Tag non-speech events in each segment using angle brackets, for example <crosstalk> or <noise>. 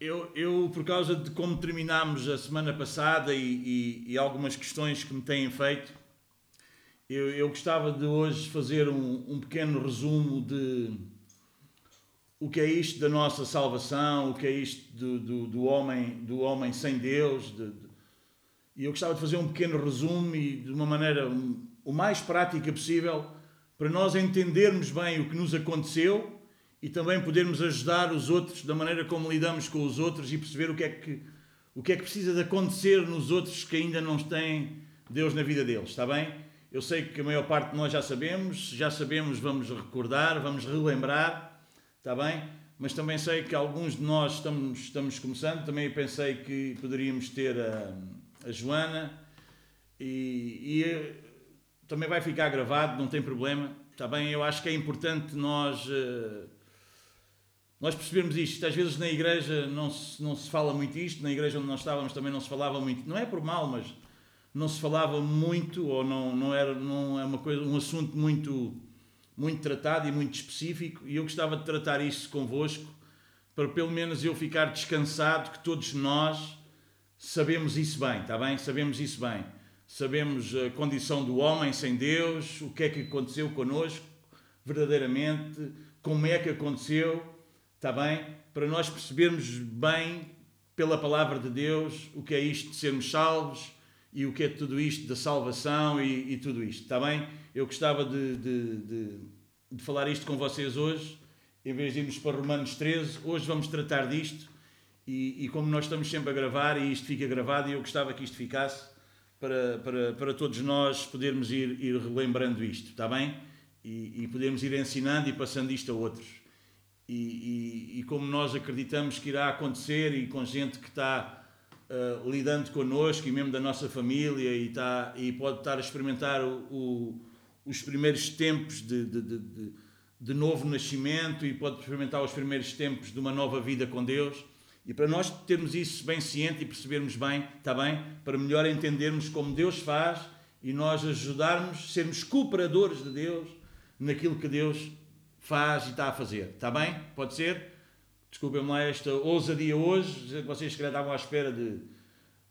eu, eu, por causa de como terminámos a semana passada e, e, e algumas questões que me têm feito, eu, eu gostava de hoje fazer um, um, pequeno resumo de o que é isto da nossa salvação, o que é isto do, do, do homem, do homem sem Deus. De, de, e eu gostava de fazer um pequeno resumo e de uma maneira o mais prática possível para nós entendermos bem o que nos aconteceu e também podermos ajudar os outros da maneira como lidamos com os outros e perceber o que é que, o que, é que precisa de acontecer nos outros que ainda não têm Deus na vida deles, está bem? Eu sei que a maior parte de nós já sabemos, já sabemos, vamos recordar, vamos relembrar, está bem? Mas também sei que alguns de nós estamos, estamos começando, também pensei que poderíamos ter a, a Joana e, e também vai ficar gravado, não tem problema, está bem? Eu acho que é importante nós. Uh, nós percebemos isto, às vezes na igreja não se, não se fala muito isto, na igreja onde nós estávamos também não se falava muito, não é por mal, mas não se falava muito, ou não, não, era, não é uma coisa, um assunto muito, muito tratado e muito específico, e eu gostava de tratar isto convosco, para pelo menos eu ficar descansado que todos nós sabemos isso bem, está bem? Sabemos isso bem. Sabemos a condição do homem sem Deus, o que é que aconteceu connosco, verdadeiramente, como é que aconteceu Está bem? Para nós percebermos bem, pela palavra de Deus, o que é isto de sermos salvos e o que é tudo isto da salvação e, e tudo isto. Está bem? Eu gostava de, de, de, de falar isto com vocês hoje, em vez de irmos para Romanos 13. Hoje vamos tratar disto. E, e, como nós estamos sempre a gravar e isto fica gravado, e eu gostava que isto ficasse para, para, para todos nós podermos ir, ir relembrando isto, está bem? E, e podermos ir ensinando e passando isto a outros e, e, e, como nós acreditamos que irá acontecer e com gente que está uh, lidando connosco e mesmo da nossa família e, está, e pode estar a experimentar o, o, os primeiros tempos de, de, de, de, novo nascimento e pode experimentar os primeiros tempos de uma nova vida com Deus. E para nós termos isso bem ciente e percebermos bem, está bem? Para melhor entendermos como Deus faz e nós ajudarmos, sermos cooperadores de Deus naquilo que Deus faz e está a fazer. Está bem? Pode ser? Desculpem-me lá esta ousadia hoje, vocês que estavam à espera de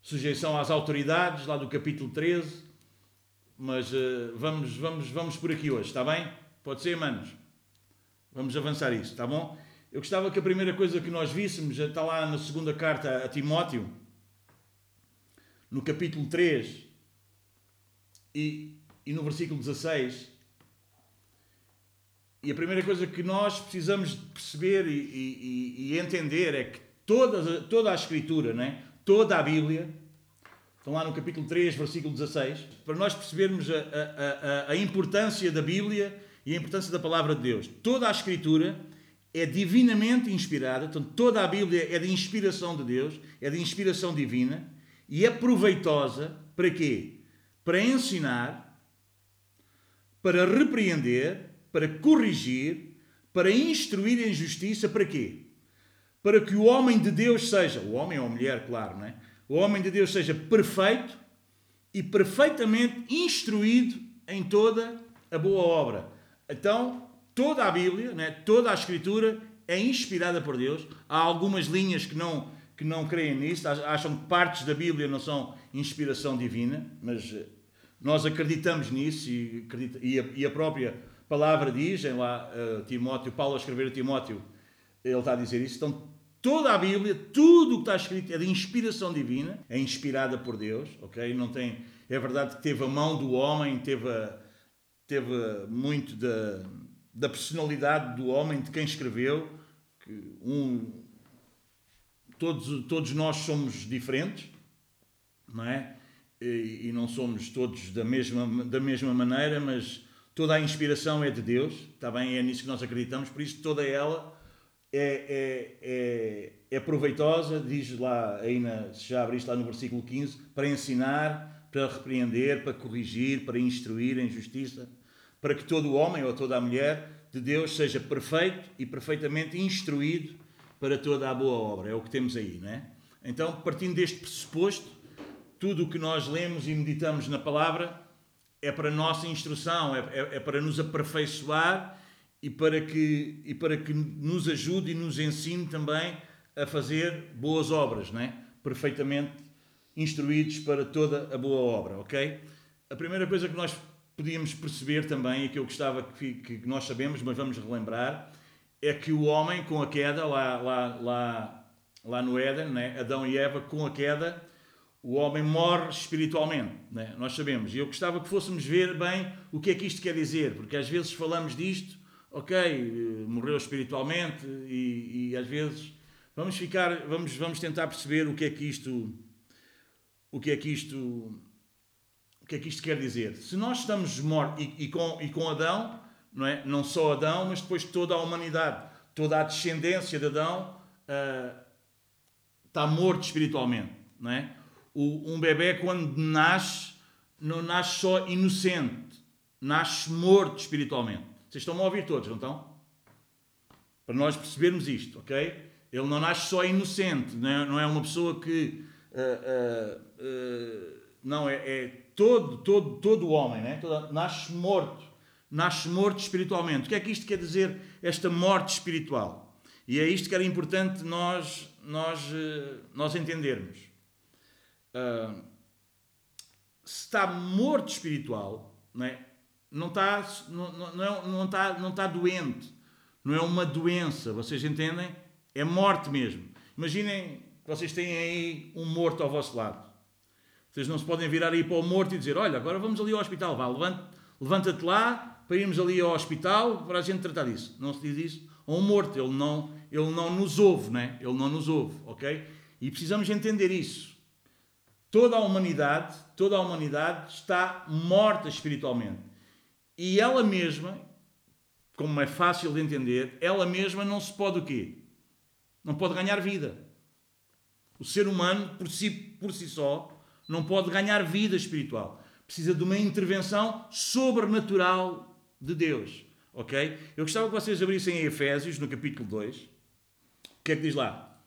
sujeição às autoridades, lá do capítulo 13, mas uh, vamos, vamos, vamos por aqui hoje, está bem? Pode ser, manos? Vamos avançar isso, está bom? Eu gostava que a primeira coisa que nós víssemos, está lá na segunda carta a Timóteo, no capítulo 3 e, e no versículo 16, e a primeira coisa que nós precisamos perceber e, e, e entender é que toda, toda a Escritura, né? toda a Bíblia, estão lá no capítulo 3, versículo 16, para nós percebermos a, a, a, a importância da Bíblia e a importância da palavra de Deus. Toda a Escritura é divinamente inspirada, então toda a Bíblia é de inspiração de Deus, é de inspiração divina e é proveitosa para quê? Para ensinar, para repreender, para corrigir, para instruir em justiça, para quê? Para que o homem de Deus seja, o homem ou a mulher, claro, não é? O homem de Deus seja perfeito e perfeitamente instruído em toda a boa obra. Então, toda a Bíblia, né, toda a Escritura é inspirada por Deus. Há algumas linhas que não, que não creem nisso, acham que partes da Bíblia não são inspiração divina, mas eh, nós acreditamos nisso e, e, a, e a própria palavra diz, em lá uh, Timóteo, Paulo a escrever a Timóteo, ele está a dizer isso. Então, toda a Bíblia, tudo o que está escrito é de inspiração divina, é inspirada por Deus, ok? Não tem, é verdade que teve a mão do homem, teve, a, teve muito da, da personalidade do homem, de quem escreveu, que um, todos, todos nós somos diferentes, não é? E, e não somos todos da mesma, da mesma maneira, mas Toda a inspiração é de Deus, está bem? É nisso que nós acreditamos, por isso toda ela é, é, é, é proveitosa, diz lá, aí na, se já abriste lá no versículo 15, para ensinar, para repreender, para corrigir, para instruir em justiça, para que todo homem ou toda a mulher de Deus seja perfeito e perfeitamente instruído para toda a boa obra. É o que temos aí, não é? Então, partindo deste pressuposto, tudo o que nós lemos e meditamos na palavra é para nossa instrução, é, é, é, para nos aperfeiçoar e para, que, e para que nos ajude e nos ensine também a fazer boas obras, não é? Perfeitamente instruídos para toda a boa obra, ok? A primeira coisa que nós podíamos perceber também, e que eu gostava que, que nós sabemos, mas vamos relembrar, é que o homem com a queda, lá, lá, lá, lá no Éden, né? Adão e Eva com a queda, o homem morre espiritualmente, né? nós sabemos. E eu gostava que fôssemos ver bem o que é que isto quer dizer, porque às vezes falamos disto, ok, morreu espiritualmente, e, e às vezes vamos ficar, vamos, vamos tentar perceber o que é que isto, o que é que isto o que é que isto quer dizer? Se nós estamos mortos, e, e, com, e com Adão, não, é? não só Adão, mas depois toda a humanidade, toda a descendência de Adão uh, está morto espiritualmente. Não é? O, um bebê, quando nasce, não nasce só inocente, nasce morto espiritualmente. Vocês estão a ouvir todos, não estão? Para nós percebermos isto, ok? Ele não nasce só inocente, não é, não é uma pessoa que. Uh, uh, não, é, é todo, todo, todo homem, né? Todo, nasce morto. Nasce morto espiritualmente. O que é que isto quer dizer, esta morte espiritual? E é isto que era importante nós, nós, nós entendermos. Se está morto espiritual, não, é? não, está, não, não, é, não, está, não está doente, não é uma doença, vocês entendem? É morte mesmo. Imaginem que vocês têm aí um morto ao vosso lado. Vocês não se podem virar aí para o morto e dizer: Olha, agora vamos ali ao hospital, vá, levanta-te lá para irmos ali ao hospital para a gente tratar disso. Não se diz isso a um morto, ele não, ele não nos ouve, né? ele não nos ouve, ok? E precisamos entender isso. Toda a humanidade, toda a humanidade está morta espiritualmente. E ela mesma, como é fácil de entender, ela mesma não se pode o quê? Não pode ganhar vida. O ser humano, por si, por si só, não pode ganhar vida espiritual. Precisa de uma intervenção sobrenatural de Deus. Ok? Eu gostava que vocês abrissem em Efésios, no capítulo 2. O que é que diz lá?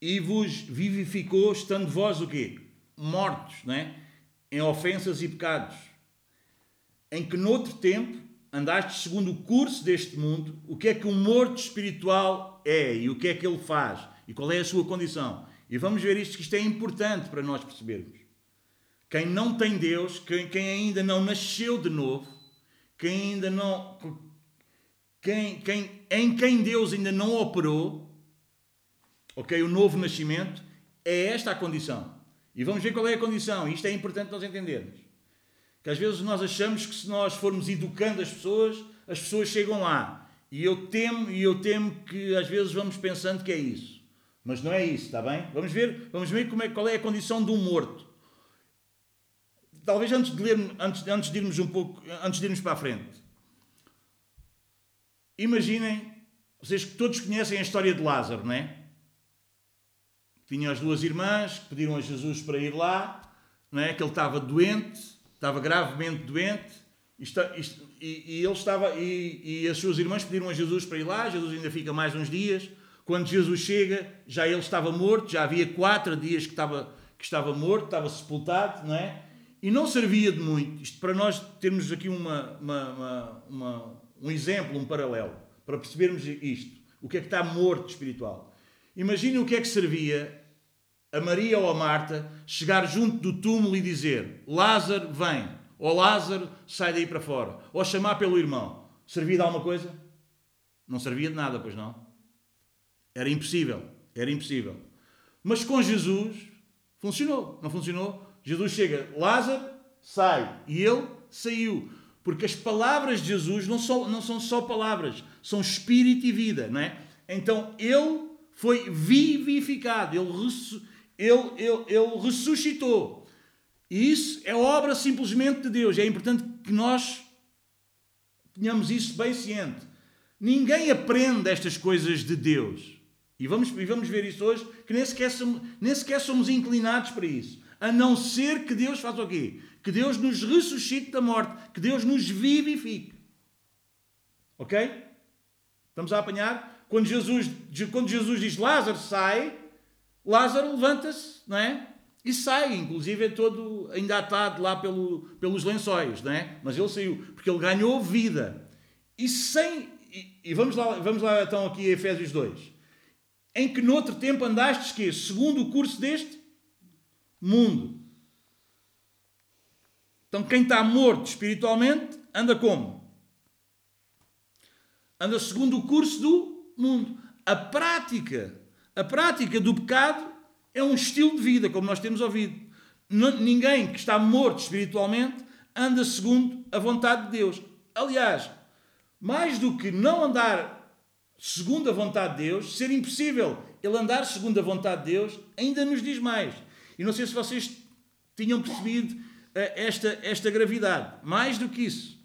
E vos vivificou, estando vós o quê? Mortos, não é? Em ofensas e pecados. Em que noutro tempo andaste segundo o curso deste mundo, o que é que um morto espiritual é e o que é que ele faz e qual é a sua condição. E vamos ver isto, que isto é importante para nós percebermos. Quem não tem Deus, quem, quem ainda não nasceu de novo, quem ainda não. Quem, quem, em quem Deus ainda não operou, ok? O novo nascimento, é esta a condição. E vamos ver qual é a condição. Isto é importante nós entendermos. Que às vezes nós achamos que se nós formos educando as pessoas, as pessoas chegam lá. E eu temo, e eu temo que às vezes vamos pensando que é isso. Mas não é isso, está bem? Vamos ver, vamos ver como é, qual é a condição de um morto talvez antes de ler, antes, antes de irmos um pouco, antes de irmos para a frente, imaginem, vocês que todos conhecem a história de Lázaro, não é? Tinha as duas irmãs que pediram a Jesus para ir lá, não é? Que ele estava doente, estava gravemente doente, e, e, e ele estava, e, e as suas irmãs pediram a Jesus para ir lá, Jesus ainda fica mais uns dias. Quando Jesus chega, já ele estava morto, já havia quatro dias que estava, que estava morto, estava sepultado, não é? E não servia de muito, isto para nós termos aqui uma, uma, uma, um exemplo, um paralelo, para percebermos isto. O que é que está morto espiritual? Imaginem o que é que servia a Maria ou a Marta chegar junto do túmulo e dizer: Lázaro, vem, ou Lázaro, sai daí para fora, ou chamar pelo irmão. Servia de alguma coisa? Não servia de nada, pois não? Era impossível, era impossível. Mas com Jesus funcionou, não funcionou? Jesus chega, Lázaro, sai. E ele saiu. Porque as palavras de Jesus não são, não são só palavras, são espírito e vida, não é? Então ele foi vivificado, ele, ele, ele, ele ressuscitou. E isso é obra simplesmente de Deus. É importante que nós tenhamos isso bem ciente. Ninguém aprende estas coisas de Deus. E vamos, e vamos ver isso hoje, que nem sequer, somos, nem sequer somos inclinados para isso a não ser que Deus faça o quê? Que Deus nos ressuscite da morte, que Deus nos vivifique. Ok? Estamos a apanhar? Quando Jesus, quando Jesus diz Lázaro sai, Lázaro levanta-se, não é? E sai, inclusive é todo ainda atado lá pelo, pelos lençóis, não é? Mas ele saiu, porque ele ganhou vida. E sem. E, e vamos, lá, vamos lá então aqui a Efésios 2. em que noutro tempo andastes que segundo o curso deste mundo. Então quem está morto espiritualmente anda como? Anda segundo o curso do mundo. A prática, a prática do pecado é um estilo de vida, como nós temos ouvido. Ninguém que está morto espiritualmente anda segundo a vontade de Deus. Aliás, mais do que não andar segundo a vontade de Deus, ser impossível ele andar segundo a vontade de Deus, ainda nos diz mais. E não sei se vocês tinham percebido eh, esta, esta gravidade. Mais do que isso.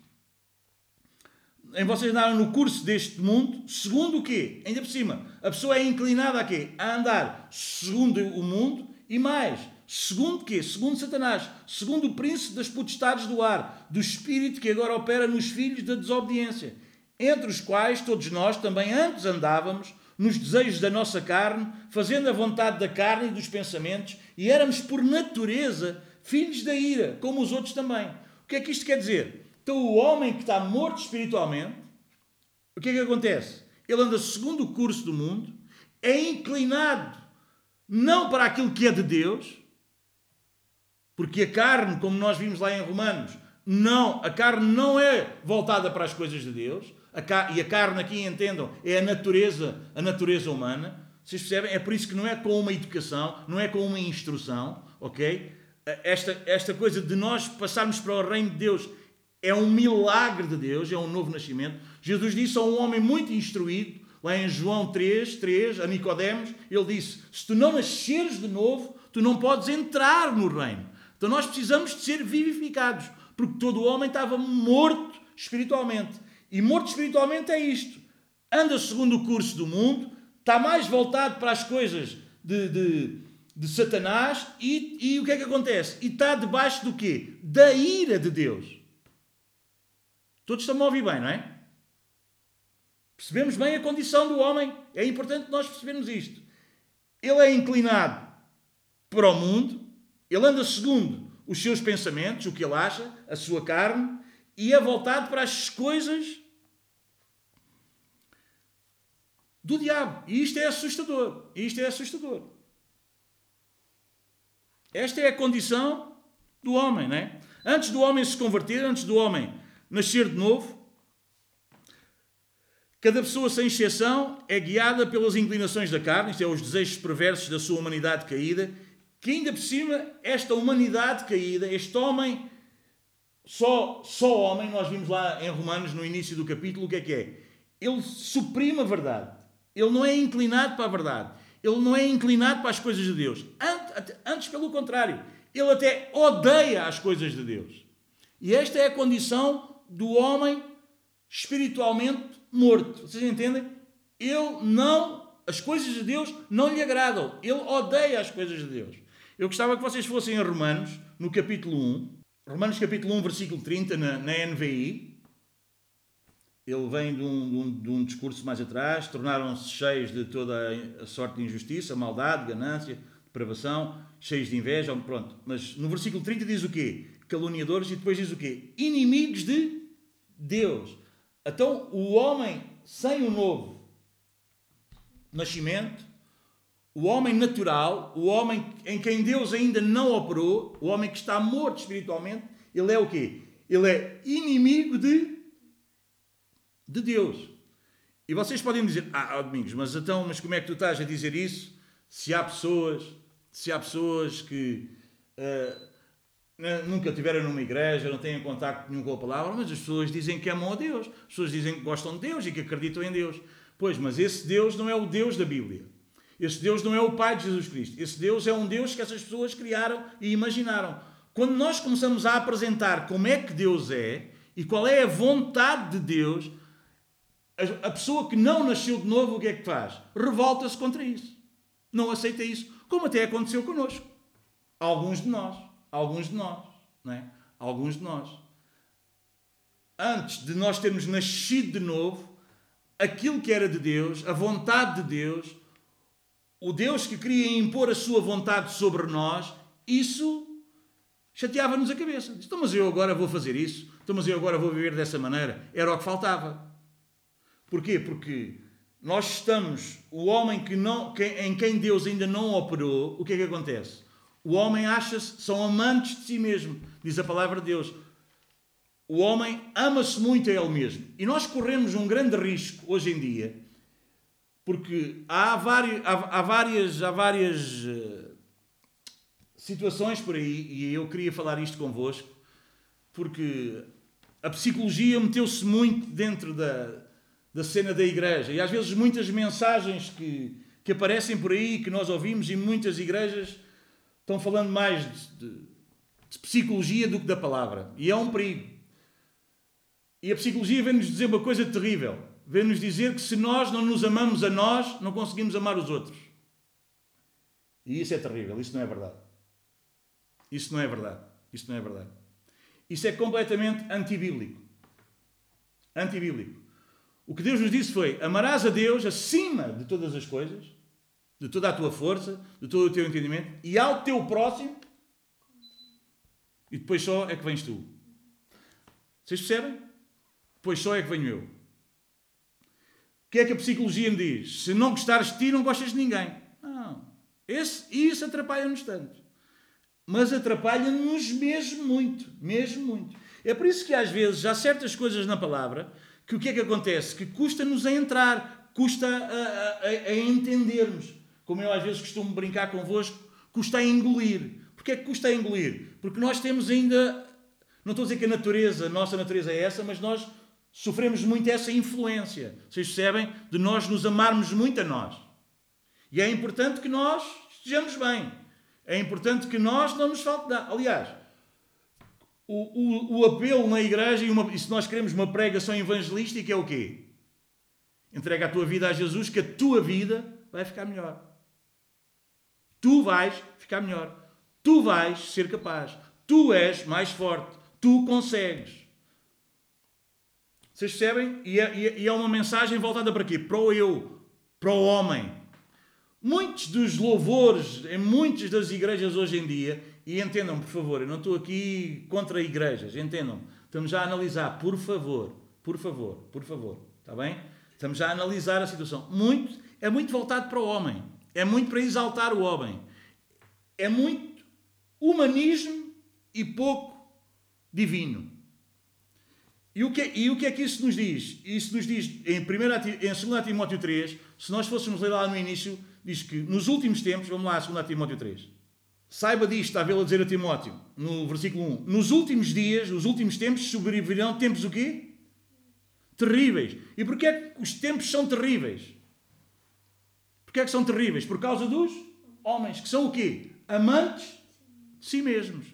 Em vocês andaram no curso deste mundo, segundo o quê? Ainda por cima, a pessoa é inclinada a quê? A andar segundo o mundo e mais, segundo quê? Segundo Satanás, segundo o príncipe das potestades do ar, do espírito que agora opera nos filhos da desobediência entre os quais todos nós também antes andávamos nos desejos da nossa carne, fazendo a vontade da carne e dos pensamentos, e éramos por natureza filhos da ira, como os outros também. O que é que isto quer dizer? Então, o homem que está morto espiritualmente, o que é que acontece? Ele anda segundo o curso do mundo, é inclinado não para aquilo que é de Deus, porque a carne, como nós vimos lá em Romanos, não, a carne não é voltada para as coisas de Deus, a e a carne aqui, entendam, é a natureza, a natureza humana. Vocês percebem? É por isso que não é com uma educação, não é com uma instrução, ok? Esta, esta coisa de nós passarmos para o reino de Deus é um milagre de Deus, é um novo nascimento. Jesus disse a um homem muito instruído, lá em João 3, 3, a Nicodemos, ele disse: Se tu não nasceres de novo, tu não podes entrar no reino. Então nós precisamos de ser vivificados, porque todo o homem estava morto espiritualmente. E morto espiritualmente é isto. Anda segundo o curso do mundo, está mais voltado para as coisas de, de, de Satanás e, e o que é que acontece? E está debaixo do quê? Da ira de Deus. Todos estão a ouvir bem, não é? Percebemos bem a condição do homem. É importante nós percebermos isto. Ele é inclinado para o mundo, ele anda segundo os seus pensamentos, o que ele acha, a sua carne, e é voltado para as coisas do diabo. E isto é assustador. Isto é assustador. Esta é a condição do homem, não é? Antes do homem se converter, antes do homem nascer de novo, cada pessoa, sem exceção, é guiada pelas inclinações da carne, isto é, os desejos perversos da sua humanidade caída, que ainda por cima, esta humanidade caída, este homem só, só homem, nós vimos lá em Romanos, no início do capítulo, o que é que é? Ele suprime a verdade. Ele não é inclinado para a verdade. Ele não é inclinado para as coisas de Deus. Antes, antes pelo contrário, ele até odeia as coisas de Deus. E esta é a condição do homem espiritualmente morto. Vocês entendem? Ele não, as coisas de Deus não lhe agradam. Ele odeia as coisas de Deus. Eu gostava que vocês fossem a Romanos, no capítulo 1, Romanos capítulo 1, versículo 30, na, na NVI, ele vem de um, de, um, de um, discurso mais atrás, tornaram-se cheios de toda a sorte de injustiça, maldade, ganância, depravação, cheios de inveja, pronto. Mas no versículo 30 diz o quê? Caluniadores e depois diz o quê? Inimigos de Deus. Então o homem sem o novo nascimento o homem natural, o homem em quem Deus ainda não operou, o homem que está morto espiritualmente, ele é o quê? Ele é inimigo de, de Deus. E vocês podem dizer, ah, Domingos, mas então, mas como é que tu estás a dizer isso? Se há pessoas, se há pessoas que uh, nunca tiveram numa igreja, não têm contato nenhum com a palavra, mas as pessoas dizem que amam a Deus, as pessoas dizem que gostam de Deus e que acreditam em Deus. Pois, mas esse Deus não é o Deus da Bíblia. Esse Deus não é o Pai de Jesus Cristo. Esse Deus é um Deus que essas pessoas criaram e imaginaram. Quando nós começamos a apresentar como é que Deus é e qual é a vontade de Deus, a pessoa que não nasceu de novo, o que é que faz? Revolta-se contra isso. Não aceita isso. Como até aconteceu connosco. Alguns de nós. Alguns de nós. Não é? Alguns de nós. Antes de nós termos nascido de novo, aquilo que era de Deus, a vontade de Deus, o Deus que queria impor a sua vontade sobre nós, isso chateava-nos a cabeça. Então, mas eu agora vou fazer isso, então, mas eu agora vou viver dessa maneira. Era o que faltava. Porquê? Porque nós estamos, o homem que não, que, em quem Deus ainda não operou, o que é que acontece? O homem acha-se, são amantes de si mesmo, diz a palavra de Deus. O homem ama-se muito a ele mesmo. E nós corremos um grande risco hoje em dia, porque há, há, há várias, há várias uh, situações por aí, e eu queria falar isto convosco, porque a psicologia meteu-se muito dentro da, da cena da igreja. E às vezes muitas mensagens que, que aparecem por aí, que nós ouvimos, e muitas igrejas estão falando mais de, de, de psicologia do que da palavra. E é um perigo. E a psicologia vem-nos dizer uma coisa terrível. Vem-nos dizer que se nós não nos amamos a nós, não conseguimos amar os outros. E isso é terrível, isso não é verdade. Isso não é verdade. Isso não é verdade. Isso é completamente antibíblico. Antibíblico. O que Deus nos disse foi: amarás a Deus acima de todas as coisas, de toda a tua força, de todo o teu entendimento, e ao teu próximo, e depois só é que vens tu. Vocês percebem? pois só é que venho eu. O que é que a psicologia me diz? Se não gostares de ti, não gostas de ninguém. Não. Esse, isso atrapalha-nos tanto. Mas atrapalha-nos mesmo muito. Mesmo muito. É por isso que às vezes há certas coisas na palavra que o que é que acontece? Que custa-nos a entrar, custa a, a, a, entendermos. Como eu às vezes costumo brincar convosco, custa a engolir. Porquê é que custa a engolir? Porque nós temos ainda, não estou a dizer que a natureza, a nossa natureza é essa, mas nós sofremos muito essa influência. Vocês percebem? De nós nos amarmos muito a nós. E é importante que nós estejamos bem. É importante que nós não nos falte nada. Aliás, o, o, o apelo na igreja, e, uma, e se nós queremos uma pregação evangelística, é o quê? Entrega a tua vida a Jesus, que a tua vida vai ficar melhor. Tu vais ficar melhor. Tu vais ser capaz. Tu és mais forte. Tu consegues. Vocês percebem? E é, e é uma mensagem voltada para quê? Para o eu, para o homem. Muitos dos louvores em muitas das igrejas hoje em dia, e entendam, por favor, eu não estou aqui contra igrejas, entendam. Estamos já a analisar, por favor, por favor, por favor, está bem? Estamos já a analisar a situação. Muito, é muito voltado para o homem. É muito para exaltar o homem. É muito humanismo e pouco divino. E o, que, é, e o que é que isso nos diz? Isso nos diz em, 1, em 2 Timóteo 3, se nós fôssemos ler lá no início, diz que nos últimos tempos, vamos lá, 2 Timóteo 3. Saiba disto, está a vê-lo dizer a Timóteo, no versículo 1. Nos últimos dias, nos últimos tempos, sobrevirão tempos o quê? Terríveis. E porquê é que os tempos são terríveis? Porquê é que são terríveis? Por causa dos homens, que são o quê? Amantes de si mesmos.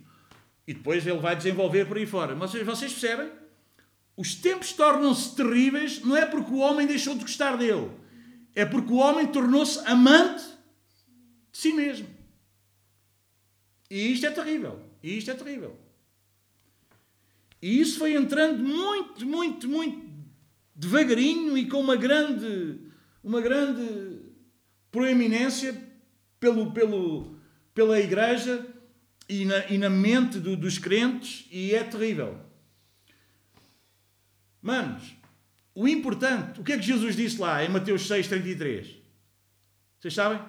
E depois ele vai desenvolver por aí fora. Mas vocês percebem? Os tempos tornam-se terríveis não é porque o homem deixou de gostar dele, é porque o homem tornou-se amante de si mesmo. E isto é terrível. E isto é terrível. E isso foi entrando muito, muito, muito devagarinho e com uma grande, uma grande proeminência pelo, pelo, pela igreja e na, e na mente do, dos crentes, e é terrível. Manos, o importante, o que é que Jesus disse lá em Mateus 6,33? Vocês sabem?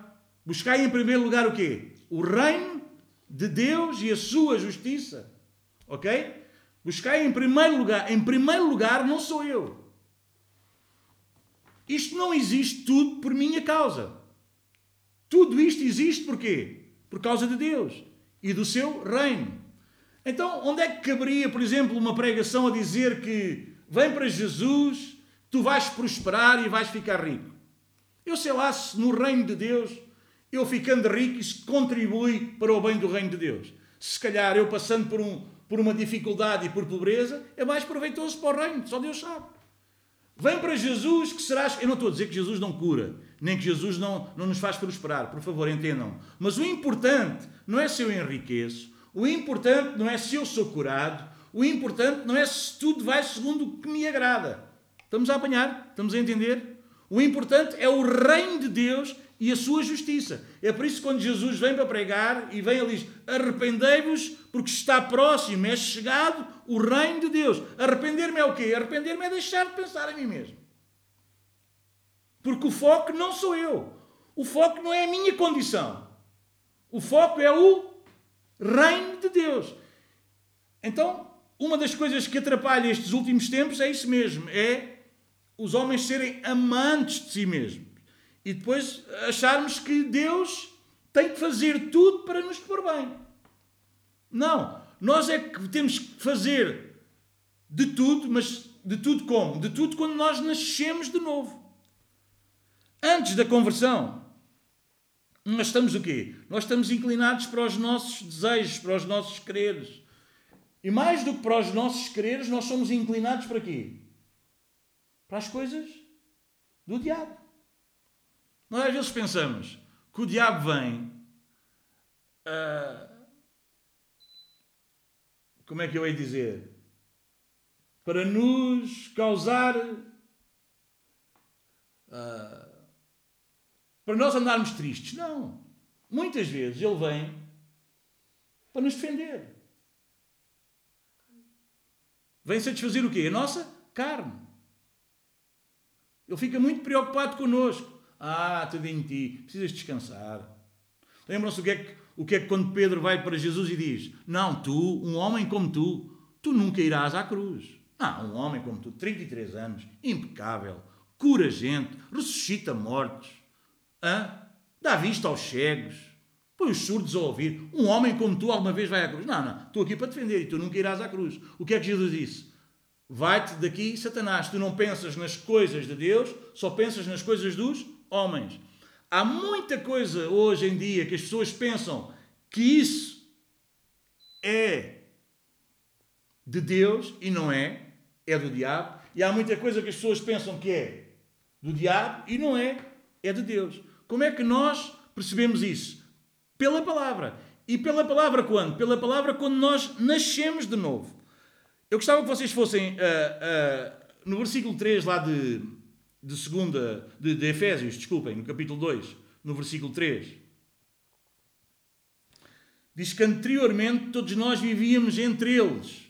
Buscai em primeiro lugar o quê? O reino de Deus e a sua justiça. Ok? Buscai em primeiro lugar. Em primeiro lugar não sou eu. Isto não existe tudo por minha causa. Tudo isto existe por quê? Por causa de Deus e do seu reino. Então, onde é que caberia, por exemplo, uma pregação a dizer que Vem para Jesus, tu vais prosperar e vais ficar rico. Eu sei lá se no reino de Deus, eu ficando rico, isso contribui para o bem do reino de Deus. Se calhar eu passando por, um, por uma dificuldade e por pobreza, é mais proveitoso para o reino, só Deus sabe. Vem para Jesus que serás. Eu não estou a dizer que Jesus não cura, nem que Jesus não, não nos faz prosperar, por favor, entendam. Mas o importante não é se eu enriqueço, o importante não é se eu sou curado, o importante não é se tudo vai segundo o que me agrada. Estamos a apanhar? Estamos a entender? O importante é o reino de Deus e a sua justiça. É por isso que quando Jesus vem para pregar e vem ali diz: Arrependei-vos, porque está próximo, é chegado o reino de Deus. Arrepender-me é o quê? Arrepender-me é deixar de pensar em mim mesmo. Porque o foco não sou eu. O foco não é a minha condição. O foco é o reino de Deus. Então, uma das coisas que atrapalha estes últimos tempos é isso mesmo: é os homens serem amantes de si mesmos. E depois acharmos que Deus tem que fazer tudo para nos pôr bem. Não. Nós é que temos que fazer de tudo, mas de tudo como? De tudo quando nós nascemos de novo. Antes da conversão, nós estamos o quê? Nós estamos inclinados para os nossos desejos, para os nossos quereres. E mais do que para os nossos quereres, nós somos inclinados para quê? Para as coisas do diabo. Nós às vezes pensamos que o diabo vem. Uh, como é que eu hei dizer? Para nos causar. Uh, para nós andarmos tristes. Não. Muitas vezes ele vem para nos defender. Vem satisfazer o quê? A nossa carne. Ele fica muito preocupado connosco. Ah, tudo em ti, precisas descansar. Lembram-se o que, é que, o que é que quando Pedro vai para Jesus e diz: Não, tu, um homem como tu, tu nunca irás à cruz. Ah, um homem como tu, 33 anos, impecável, cura gente, ressuscita mortos Hã? Dá vista aos cegos. Põe os surdos a ouvir. Um homem como tu alguma vez vai à cruz. Não, não. Estou aqui para defender e tu nunca irás à cruz. O que é que Jesus disse? Vai-te daqui, Satanás. Tu não pensas nas coisas de Deus, só pensas nas coisas dos homens. Há muita coisa hoje em dia que as pessoas pensam que isso é de Deus e não é, é do diabo. E há muita coisa que as pessoas pensam que é do diabo e não é, é de Deus. Como é que nós percebemos isso? Pela palavra. E pela palavra quando? Pela palavra quando nós nascemos de novo. Eu gostava que vocês fossem uh, uh, no versículo 3 lá de, de segunda, de, de Efésios, desculpem, no capítulo 2, no versículo 3. Diz que anteriormente todos nós vivíamos entre eles.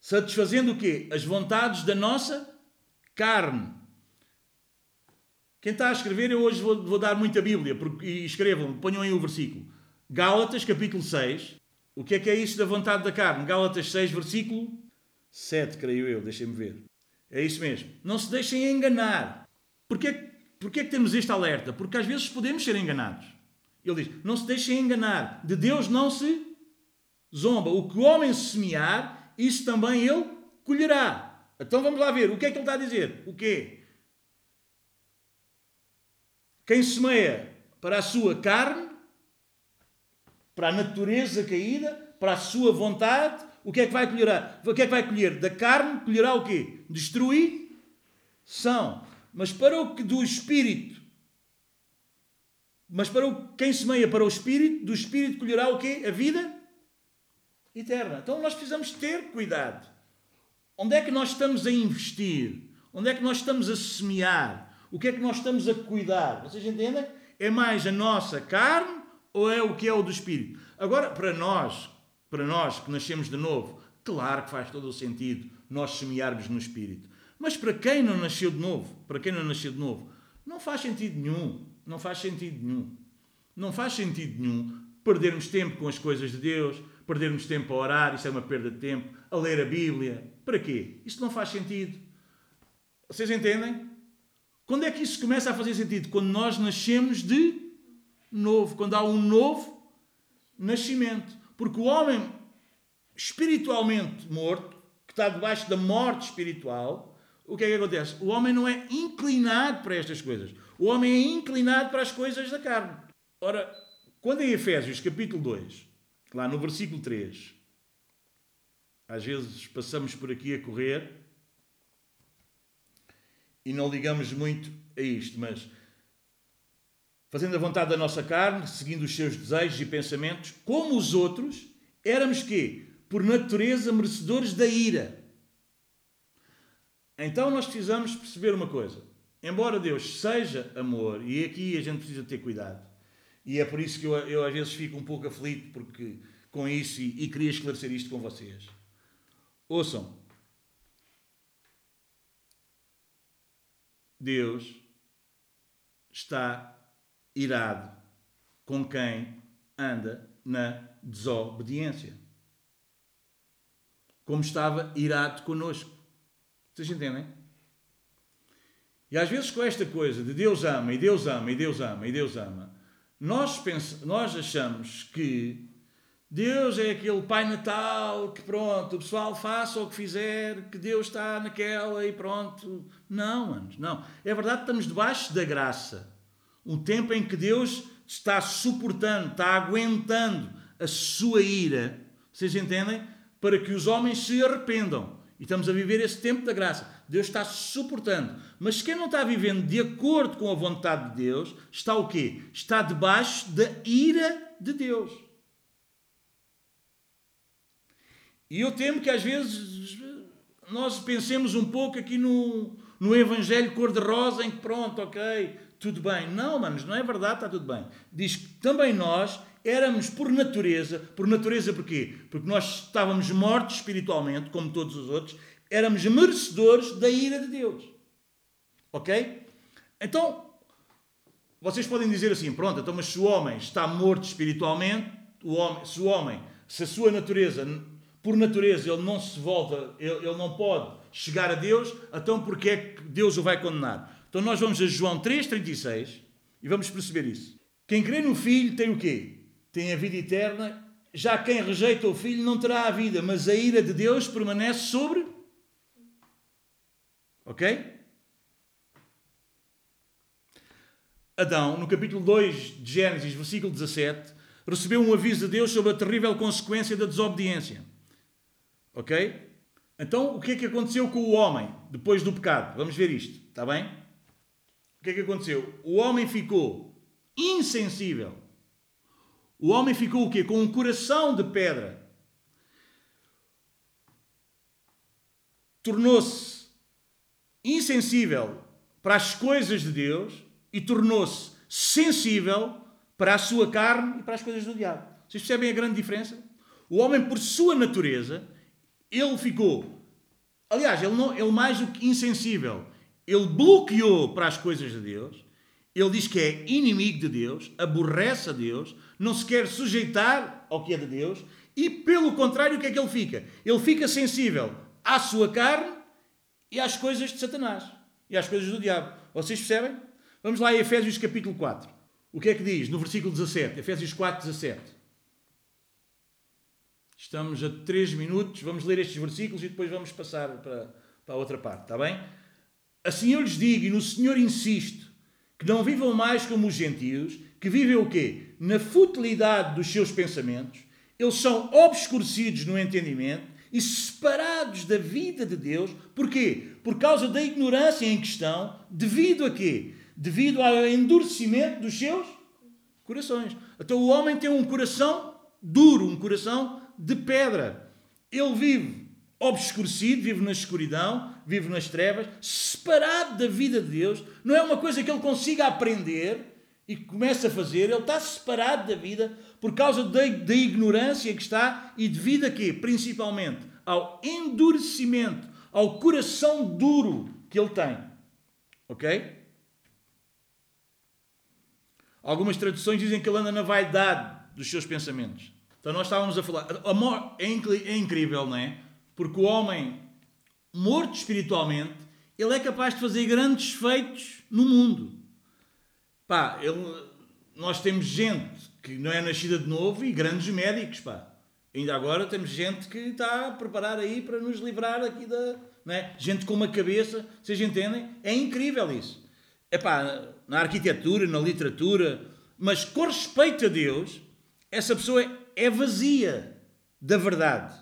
Satisfazendo o quê? As vontades da nossa carne. Quem está a escrever, eu hoje vou, vou dar muita Bíblia, porque, e escrevam, ponham aí o versículo. Gálatas, capítulo 6. O que é que é isso da vontade da carne? Gálatas 6, versículo 7, creio eu, deixem-me ver. É isso mesmo. Não se deixem enganar. Porquê, porquê que temos este alerta? Porque às vezes podemos ser enganados. Ele diz: não se deixem enganar. De Deus não se zomba. O que o homem semear, isso também ele colherá. Então vamos lá ver. O que é que ele está a dizer? O quê? Quem semeia para a sua carne, para a natureza caída, para a sua vontade, o que é que vai colher? O que é que vai colher? Da carne colherá o quê? Destruição. Mas para o que do espírito, mas para o, quem semeia para o espírito, do espírito colherá o quê? A vida eterna. Então nós precisamos ter cuidado. Onde é que nós estamos a investir? Onde é que nós estamos a semear? O que é que nós estamos a cuidar? Vocês entendem? É mais a nossa carne ou é o que é o do espírito? Agora, para nós, para nós que nascemos de novo, claro que faz todo o sentido nós semearmos no espírito. Mas para quem não nasceu de novo, para quem não nasceu de novo, não faz sentido nenhum. Não faz sentido nenhum. Não faz sentido nenhum perdermos tempo com as coisas de Deus, perdermos tempo a orar, isso é uma perda de tempo, a ler a Bíblia. Para quê? Isso não faz sentido. Vocês entendem? Quando é que isso começa a fazer sentido? Quando nós nascemos de novo, quando há um novo nascimento. Porque o homem espiritualmente morto, que está debaixo da morte espiritual, o que é que acontece? O homem não é inclinado para estas coisas. O homem é inclinado para as coisas da carne. Ora, quando em Efésios capítulo 2, lá no versículo 3, às vezes passamos por aqui a correr e não ligamos muito a isto, mas fazendo a vontade da nossa carne, seguindo os seus desejos e pensamentos, como os outros, éramos quê? Por natureza merecedores da ira. Então nós precisamos perceber uma coisa. Embora Deus seja amor, e aqui a gente precisa ter cuidado, e é por isso que eu, eu às vezes fico um pouco aflito porque com isso e, e queria esclarecer isto com vocês. Ouçam, Deus está irado com quem anda na desobediência. Como estava irado conosco. Vocês entendem? E às vezes com esta coisa de Deus ama e Deus ama e Deus ama e Deus ama, nós, pens nós achamos que Deus é aquele Pai Natal que pronto, o pessoal faça o que fizer, que Deus está naquela e pronto. Não, não. É verdade que estamos debaixo da graça. Um tempo em que Deus está suportando, está aguentando a sua ira. Vocês entendem? Para que os homens se arrependam. E estamos a viver esse tempo da graça. Deus está suportando. Mas quem não está vivendo de acordo com a vontade de Deus, está o quê? Está debaixo da ira de Deus. E eu temo que às vezes nós pensemos um pouco aqui no, no Evangelho cor-de-rosa, em que pronto, ok, tudo bem. Não, manos, não é verdade, está tudo bem. Diz que também nós éramos por natureza, por natureza porquê? Porque nós estávamos mortos espiritualmente, como todos os outros, éramos merecedores da ira de Deus. Ok? Então, vocês podem dizer assim, pronto, então, mas se o homem está morto espiritualmente, o homem, se o homem, se a sua natureza, por natureza, ele não se volta, ele, ele não pode chegar a Deus, então porque é que Deus o vai condenar? Então nós vamos a João 3,36 e vamos perceber isso. Quem crê no Filho tem o quê? Tem a vida eterna. Já quem rejeita o Filho não terá a vida, mas a ira de Deus permanece sobre. Ok? Adão, no capítulo 2 de Gênesis, versículo 17, recebeu um aviso de Deus sobre a terrível consequência da desobediência. Ok? Então, o que é que aconteceu com o homem depois do pecado? Vamos ver isto, está bem? O que é que aconteceu? O homem ficou insensível. O homem ficou o quê? Com um coração de pedra. Tornou-se insensível para as coisas de Deus e tornou-se sensível para a sua carne e para as coisas do diabo. Vocês percebem a grande diferença? O homem, por sua natureza, ele ficou. Aliás, ele, não, ele mais do que insensível. Ele bloqueou para as coisas de Deus. Ele diz que é inimigo de Deus, aborrece a Deus, não se quer sujeitar ao que é de Deus e, pelo contrário, o que é que ele fica? Ele fica sensível à sua carne e às coisas de Satanás e às coisas do diabo. Vocês percebem? Vamos lá em Efésios capítulo 4. O que é que diz no versículo 17? Efésios 4, 17. Estamos a 3 minutos, vamos ler estes versículos e depois vamos passar para, para a outra parte, está bem? Assim eu lhes digo, e no Senhor insisto, que não vivam mais como os gentios, que vivem o quê? Na futilidade dos seus pensamentos, eles são obscurecidos no entendimento e separados da vida de Deus. Porquê? Por causa da ignorância em questão, devido a quê? devido ao endurecimento dos seus corações. Então o homem tem um coração duro, um coração de pedra. Ele vive obscurecido, vive na escuridão, vive nas trevas, separado da vida de Deus. Não é uma coisa que ele consiga aprender e começa a fazer, ele está separado da vida por causa da, ignorância que está e devido a quê? Principalmente ao endurecimento, ao coração duro que ele tem. Ok? Algumas traduções dizem que ele anda na vaidade dos seus pensamentos. Então nós estávamos a falar. É, é incrível, não é? Porque o homem morto espiritualmente, ele é capaz de fazer grandes feitos no mundo. Pá, ele, nós temos gente que não é nascida de novo e grandes médicos, pá. Ainda agora temos gente que está a preparar aí para nos livrar aqui da. Não é? Gente com uma cabeça, vocês entendem? É incrível isso. É pá, na arquitetura, na literatura, mas com respeito a Deus, essa pessoa é vazia da verdade.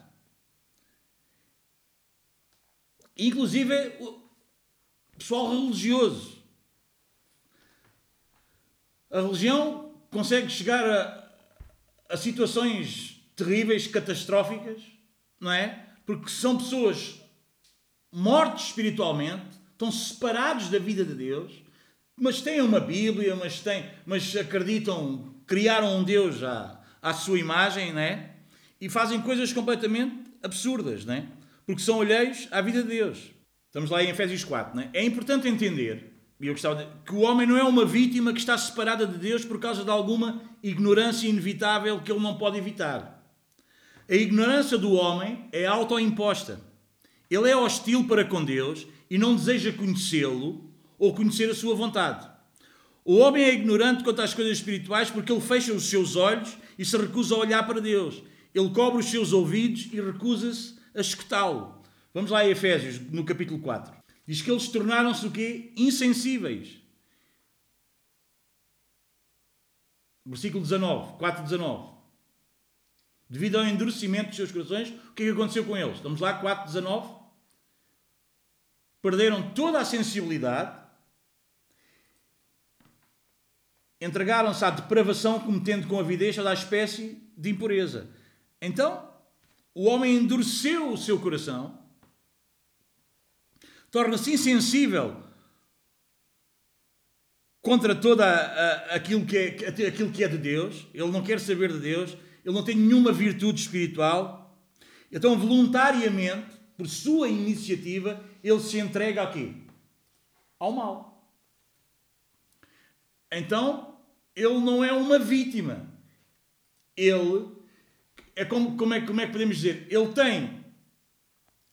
Inclusive o pessoal religioso. A religião consegue chegar a, a situações terríveis, catastróficas, não é? Porque são pessoas mortas espiritualmente, estão separados da vida de Deus mas têm uma Bíblia, mas, têm, mas acreditam, criaram um Deus à, à sua imagem, né? E fazem coisas completamente absurdas, né? Porque são alheios à vida de Deus. Estamos lá em Efésios 4, né? É importante entender e eu gostava de, que o homem não é uma vítima que está separada de Deus por causa de alguma ignorância inevitável que ele não pode evitar. A ignorância do homem é autoimposta. Ele é hostil para com Deus e não deseja conhecê-lo ou conhecer a sua vontade. O homem é ignorante quanto às coisas espirituais porque ele fecha os seus olhos e se recusa a olhar para Deus. Ele cobre os seus ouvidos e recusa-se a escutá-lo. Vamos lá a Efésios, no capítulo 4. Diz que eles tornaram-se o quê? Insensíveis. Versículo 19, 4, 19. Devido ao endurecimento dos seus corações, o que é que aconteceu com eles? Estamos lá, 4, 19. Perderam toda a sensibilidade entregaram-se à depravação, cometendo com avidez toda a espécie de impureza. Então, o homem endureceu o seu coração, torna-se insensível contra toda a, a, aquilo, que é, aquilo que é de Deus, ele não quer saber de Deus, ele não tem nenhuma virtude espiritual. Então, voluntariamente, por sua iniciativa, ele se entrega ao mal. Então, ele não é uma vítima. Ele é como, como, é, como é que podemos dizer? Ele tem.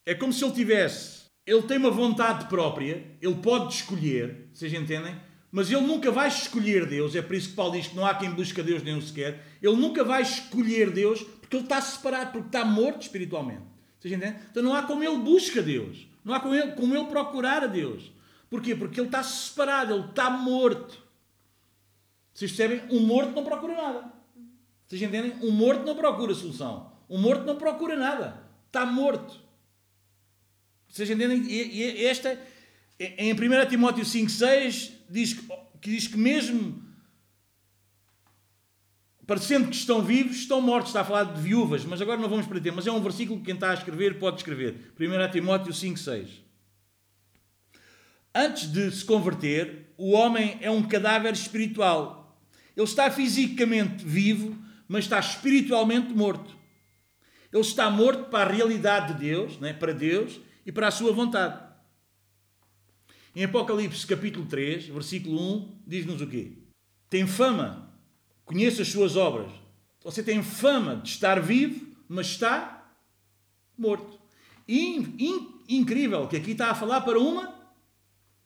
É como se ele tivesse. Ele tem uma vontade própria, ele pode escolher, vocês entendem? Mas ele nunca vai escolher Deus, é por isso que Paulo diz que não há quem busca Deus nem o sequer. Ele nunca vai escolher Deus porque ele está separado, porque está morto espiritualmente. Vocês entendem? Então não há como ele busca Deus, não há como ele, como ele procurar a Deus. Porquê? Porque ele está separado, ele está morto. Vocês percebem? Um morto não procura nada. Vocês entendem? Um morto não procura solução. Um morto não procura nada. Está morto. Vocês entendem? E, e esta, em 1 Timóteo 5,6, diz que, diz que mesmo parecendo que estão vivos, estão mortos. Está a falar de viúvas, mas agora não vamos para ter. Mas é um versículo que quem está a escrever pode escrever. 1 Timóteo 5,6. Antes de se converter, o homem é um cadáver espiritual ele está fisicamente vivo, mas está espiritualmente morto. Ele está morto para a realidade de Deus, né? para Deus e para a sua vontade. Em Apocalipse capítulo 3, versículo 1, diz-nos o quê? Tem fama, conheça as suas obras. Você tem fama de estar vivo, mas está morto. In, incrível que aqui está a falar para uma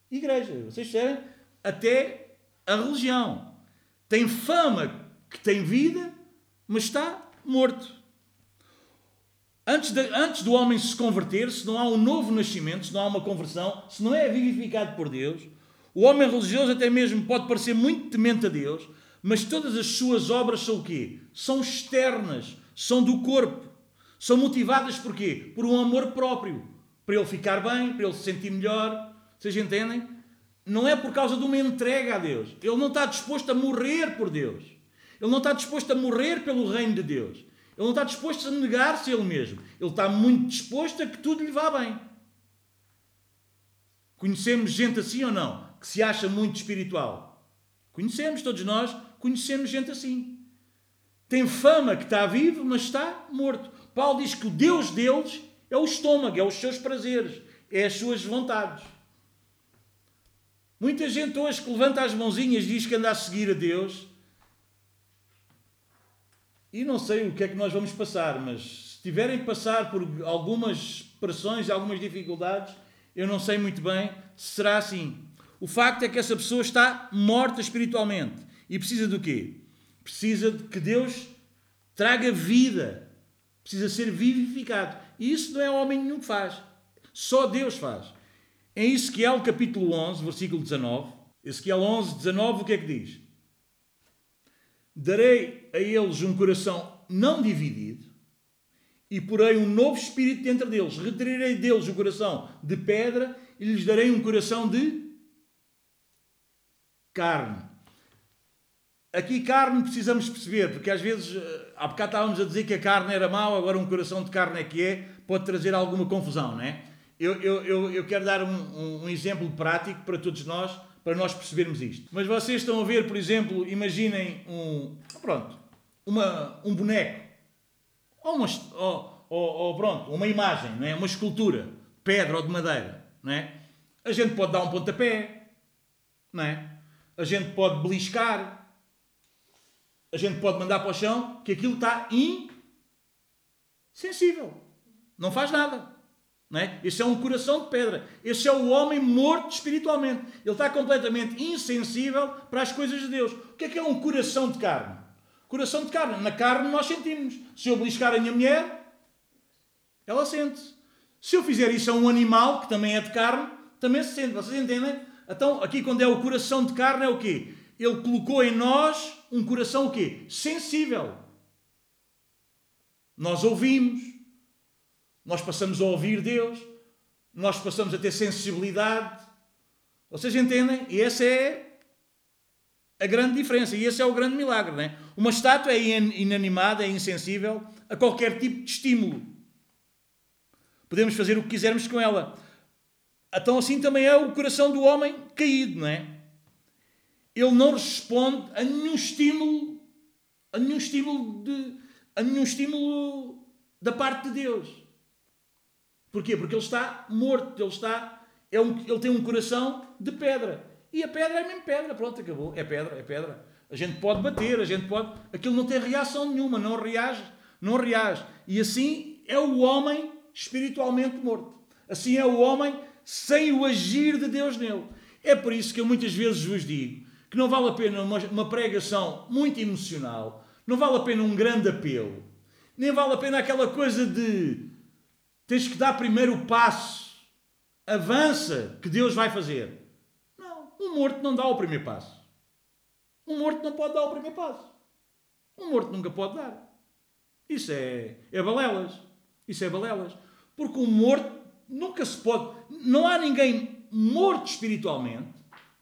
igreja. Vocês percebem? Até a religião tem fama que tem vida, mas está morto. Antes, de, antes do homem se converter, se não há um novo nascimento, se não há uma conversão, se não é vivificado por Deus, o homem religioso até mesmo pode parecer muito temente a Deus, mas todas as suas obras são o quê? São externas, são do corpo. São motivadas por quê? Por um amor próprio. Para ele ficar bem, para ele se sentir melhor. Vocês entendem? não é por causa de uma entrega a Deus. Ele não está disposto a morrer por Deus. Ele não está disposto a morrer pelo reino de Deus. Ele não está disposto a negar-se ele mesmo. Ele está muito disposto a que tudo lhe vá bem. Conhecemos gente assim ou não? Que se acha muito espiritual. Conhecemos, todos nós conhecemos gente assim. Tem fama que está vivo, mas está morto. Paulo diz que o Deus deles é o estômago, é os seus prazeres, é as suas vontades. Muita gente hoje que levanta as mãozinhas diz que anda a seguir a Deus. E não sei o que é que nós vamos passar, mas se tiverem que passar por algumas pressões algumas dificuldades, eu não sei muito bem se será assim. O facto é que essa pessoa está morta espiritualmente e precisa do quê? Precisa de que Deus traga vida. Precisa ser vivificado. E isso não é homem nenhum que faz. Só Deus faz. Em Ezequiel capítulo 11, versículo 19, Ezequiel 11, 19, o que é que diz? Darei a eles um coração não dividido e porei um novo espírito dentro deles. Retirarei deles o coração de pedra e lhes darei um coração de carne. Aqui carne precisamos perceber, porque às vezes, eh, há bocado estávamos a dizer que a carne era mau, agora um coração de carne é que é, pode trazer alguma confusão, não é? Eu, eu, eu, eu quero dar um, um, exemplo prático para todos nós, para nós percebermos isto. Mas vocês estão a ver, por exemplo, imaginem um, pronto, uma, um boneco, ou, uma, ou, ou, pronto, uma imagem, não é? uma escultura, pedra ou de madeira. Não é? A gente pode dar um pontapé, não é? A gente pode beliscar, a gente pode mandar para o chão, que aquilo está insensível. Não faz nada. Não é? Esse é um coração de pedra. Esse é o homem morto espiritualmente. Ele está completamente insensível para as coisas de Deus. O que é que é um coração de carne? Coração de carne. Na carne nós sentimos. Se eu beliscar a minha mulher, ela sente. Se eu fizer isso a um animal, que também é de carne, também se sente. Vocês entendem? Então, aqui quando é o coração de carne, é o quê? Ele colocou em nós um coração o quê? Sensível. Nós ouvimos, nós passamos a ouvir Deus, nós passamos a ter sensibilidade. Vocês entendem? E essa é a grande diferença, e esse é o grande milagre. Não é? Uma estátua é inanimada, é insensível a qualquer tipo de estímulo. Podemos fazer o que quisermos com ela. Então, assim também é o coração do homem caído, não é? Ele não responde a nenhum estímulo, a nenhum estímulo de, a nenhum estímulo da parte de Deus. Porquê? Porque ele está morto, ele está, é um, ele tem um coração de pedra. E a pedra é mesmo pedra, pronto, acabou. É pedra, é pedra. A gente pode bater, a gente pode. Aquilo não tem reação nenhuma, não reage, não reage. E assim é o homem espiritualmente morto. Assim é o homem sem o agir de Deus nele. É por isso que eu muitas vezes vos digo que não vale a pena uma, uma pregação muito emocional, não vale a pena um grande apelo, nem vale a pena aquela coisa de tens que dar primeiro o passo, avança, que Deus vai fazer. Um morto não dá o primeiro passo. Um morto não pode dar o primeiro passo. Um morto nunca pode dar. Isso é, é balelas. Isso é balelas. Porque o morto nunca se pode. Não há ninguém morto espiritualmente,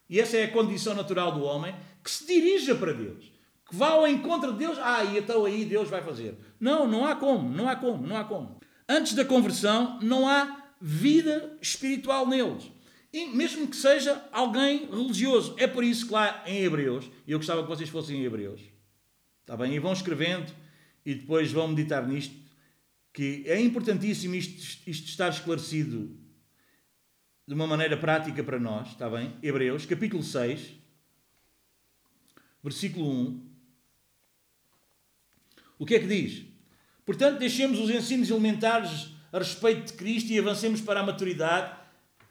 e essa é a condição natural do homem, que se dirija para Deus. Que vá ao encontro de Deus. Ah, e então aí Deus vai fazer. Não, não há como, não há como, não há como. Antes da conversão, não há vida espiritual neles. Mesmo que seja alguém religioso. É por isso que lá em Hebreus, eu gostava que vocês fossem em Hebreus, está bem? E vão escrevendo e depois vão meditar nisto que é importantíssimo isto, isto estar esclarecido de uma maneira prática para nós, está bem? Hebreus, capítulo 6, versículo 1. O que é que diz? Portanto, deixemos os ensinos elementares a respeito de Cristo e avancemos para a maturidade,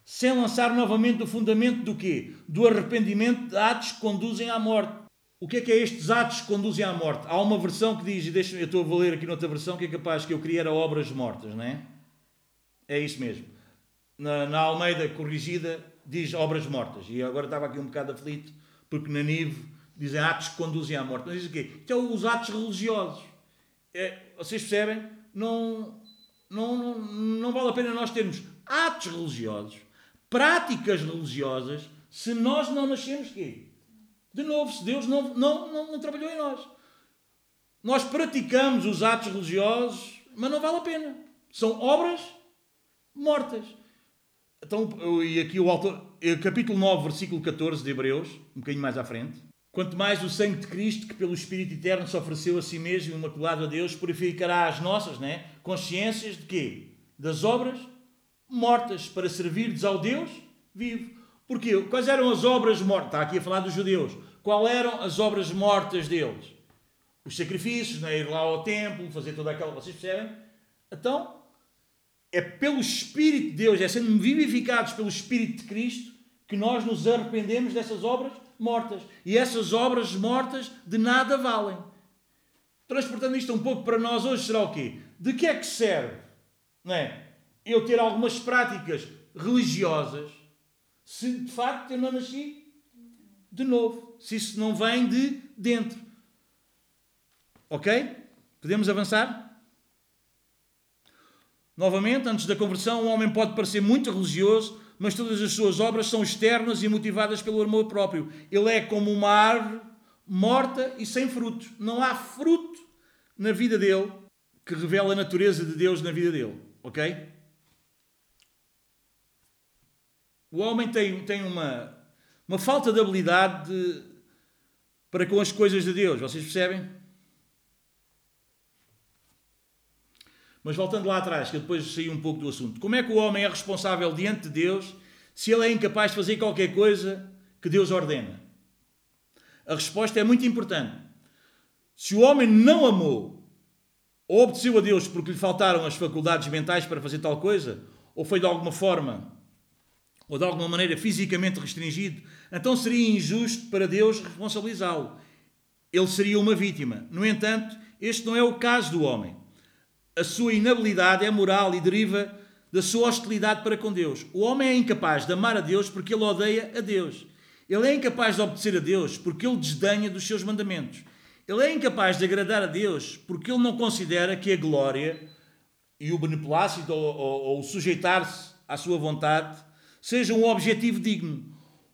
sem lançar novamente o fundamento do quê? Do arrependimento de atos que conduzem à morte o que é que é estes atos que conduzem à morte? Há uma versão que diz, e deixa eu estou a ler aqui noutra versão, que é capaz que eu queria era obras mortas, não é? É isso mesmo. Na, na Almeida corrigida diz obras mortas. E agora estava aqui um bocado aflito, porque na NIV dizem atos que conduzem à morte. Mas diz o quê? Então os atos religiosos. É, vocês percebem? Não, não, não, não vale a pena nós termos atos religiosos, práticas religiosas, se nós não nascemos quê? De novo, se Deus não, não, não, não trabalhou em nós. Nós praticamos os atos religiosos, mas não vale a pena. São obras mortas. Então, e aqui o autor, eh, capítulo 9, versículo 14 de Hebreus, um bocadinho mais à frente. Quanto mais o sangue de Cristo, que pelo Espírito Eterno se ofereceu a si mesmo, imaculado a Deus, purificará as nossas né, consciências de quê? Das obras mortas, para servir ao Deus vivo. Porquê? Quais eram as obras mortas? Está aqui a falar dos judeus. Quais eram as obras mortas deles? Os sacrifícios, né? ir lá ao templo, fazer toda aquela. Vocês percebem? Então, é pelo Espírito de Deus, é sendo vivificados pelo Espírito de Cristo, que nós nos arrependemos dessas obras mortas. E essas obras mortas de nada valem. Transportando isto um pouco para nós hoje, será o quê? De que é que serve? Não é? Eu ter algumas práticas religiosas se de facto eu não nasci de novo, se isso não vem de dentro. Ok? Podemos avançar? Novamente, antes da conversão, o homem pode parecer muito religioso, mas todas as suas obras são externas e motivadas pelo amor próprio. Ele é como uma árvore morta e sem frutos. Não há fruto na vida dele que revela a natureza de Deus na vida dele. Ok? O homem tem, tem uma, uma falta de habilidade de, para com as coisas de Deus, vocês percebem? Mas voltando lá atrás, que eu depois saí um pouco do assunto. Como é que o homem é responsável diante de Deus se ele é incapaz de fazer qualquer coisa que Deus ordena? A resposta é muito importante. Se o homem não amou ou obedeceu a Deus porque lhe faltaram as faculdades mentais para fazer tal coisa, ou foi de alguma forma ou de alguma maneira fisicamente restringido, então seria injusto para Deus responsabilizá-lo. Ele seria uma vítima. No entanto, este não é o caso do homem. A sua inabilidade é moral e deriva da sua hostilidade para com Deus. O homem é incapaz de amar a Deus porque ele odeia a Deus. Ele é incapaz de obedecer a Deus porque ele desdenha dos seus mandamentos. Ele é incapaz de agradar a Deus porque ele não considera que a glória e o beneplácito ou, ou, ou sujeitar-se à sua vontade seja um objetivo digno.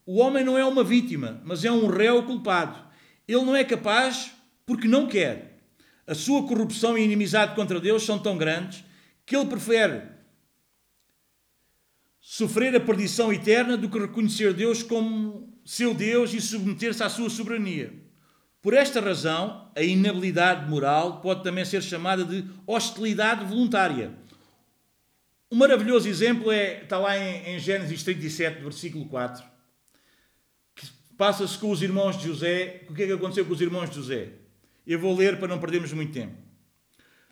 O homem não é uma vítima, mas é um réu culpado. Ele não é capaz porque não quer. A sua corrupção e inimizade contra Deus são tão grandes que ele prefere sofrer a perdição eterna do que reconhecer Deus como seu Deus e submeter-se à sua soberania. Por esta razão, a inabilidade moral pode também ser chamada de hostilidade voluntária. Um maravilhoso exemplo é, está lá em, em Gênesis 37, versículo 4, que passa-se com os irmãos de José. O que é que aconteceu com os irmãos de José? Eu vou ler para não perdermos muito tempo.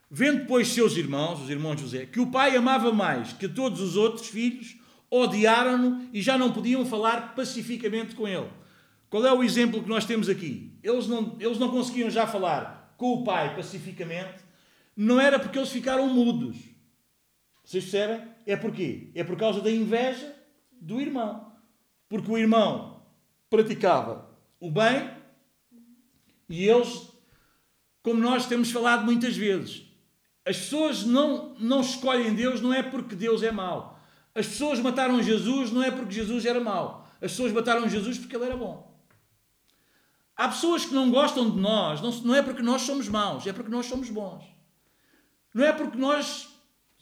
Vendo, pois, seus irmãos, os irmãos de José, que o pai amava mais que todos os outros filhos, odiaram-no e já não podiam falar pacificamente com ele. Qual é o exemplo que nós temos aqui? Eles não, eles não conseguiam já falar com o pai pacificamente, não era porque eles ficaram mudos. Vocês percebem? É porquê? É por causa da inveja do irmão. Porque o irmão praticava o bem e eles, como nós temos falado muitas vezes, as pessoas não, não escolhem Deus não é porque Deus é mau. As pessoas mataram Jesus não é porque Jesus era mau. As pessoas mataram Jesus porque ele era bom. Há pessoas que não gostam de nós, não, não é porque nós somos maus, é porque nós somos bons. Não é porque nós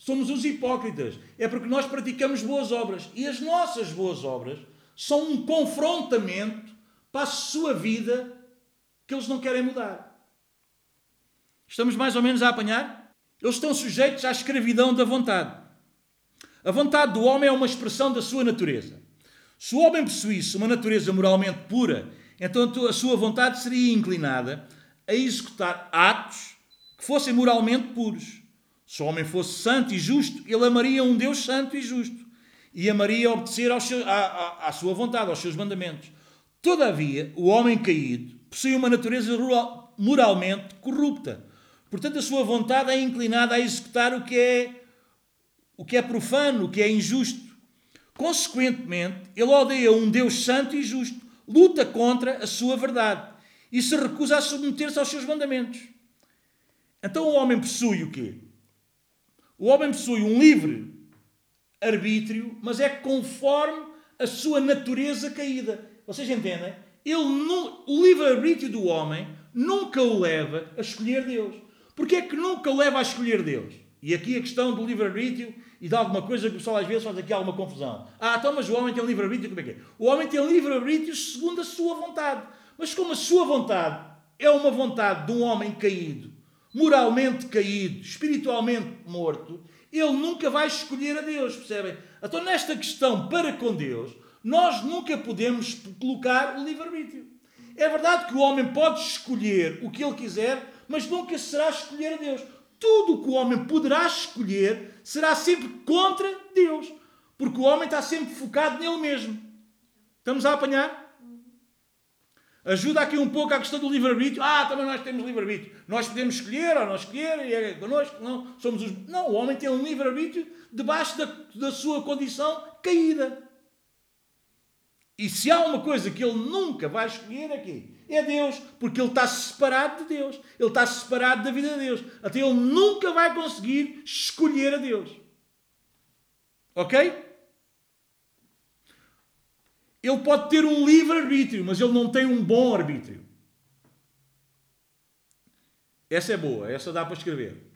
somos os hipócritas, é porque nós praticamos boas obras. E as nossas boas obras são um confrontamento para a sua vida que eles não querem mudar. Estamos mais ou menos a apanhar? Eles estão sujeitos à escravidão da vontade. A vontade do homem é uma expressão da sua natureza. Se o homem possuísse uma natureza moralmente pura, então a sua vontade seria inclinada a executar atos que fossem moralmente puros. Se o homem fosse santo e justo, ele amaria um Deus santo e justo e amaria obedecer seu, à, à, à sua vontade, aos seus mandamentos. Todavia, o homem caído possui uma natureza moralmente corrupta. Portanto, a sua vontade é inclinada a executar o que é o que é profano, o que é injusto. Consequentemente, ele odeia um Deus santo e justo, luta contra a sua verdade e se recusa a submeter-se aos seus mandamentos. Então o homem possui o quê? O homem possui um livre arbítrio, mas é conforme a sua natureza caída. Vocês entendem? Ele, o livre-arbítrio do homem nunca o leva a escolher Deus. Porquê é que nunca o leva a escolher Deus? E aqui a questão do livre-arbítrio e de alguma coisa que o pessoal às vezes faz aqui alguma confusão. Ah, então, mas o homem tem um livre-arbítrio, como é que é? O homem tem um livre-arbítrio segundo a sua vontade. Mas como a sua vontade é uma vontade de um homem caído, moralmente caído, espiritualmente morto, ele nunca vai escolher a Deus, percebem? Então, nesta questão para com Deus, nós nunca podemos colocar o livre-arbítrio. É verdade que o homem pode escolher o que ele quiser, mas nunca será escolher a Deus tudo o que o homem poderá escolher será sempre contra Deus, porque o homem está sempre focado nele mesmo. Estamos a apanhar? Ajuda aqui um pouco a questão do livre-arbítrio. Ah, também nós temos livre-arbítrio. Nós podemos escolher ou não escolher, e é connosco. Não, somos os... não, o homem tem um livre-arbítrio debaixo da, da sua condição caída. E se há uma coisa que ele nunca vai escolher aqui, é Deus, porque ele está separado de Deus, ele está separado da vida de Deus. Até ele nunca vai conseguir escolher a Deus. Ok? Ele pode ter um livre arbítrio, mas ele não tem um bom arbítrio. Essa é boa, essa dá para escrever.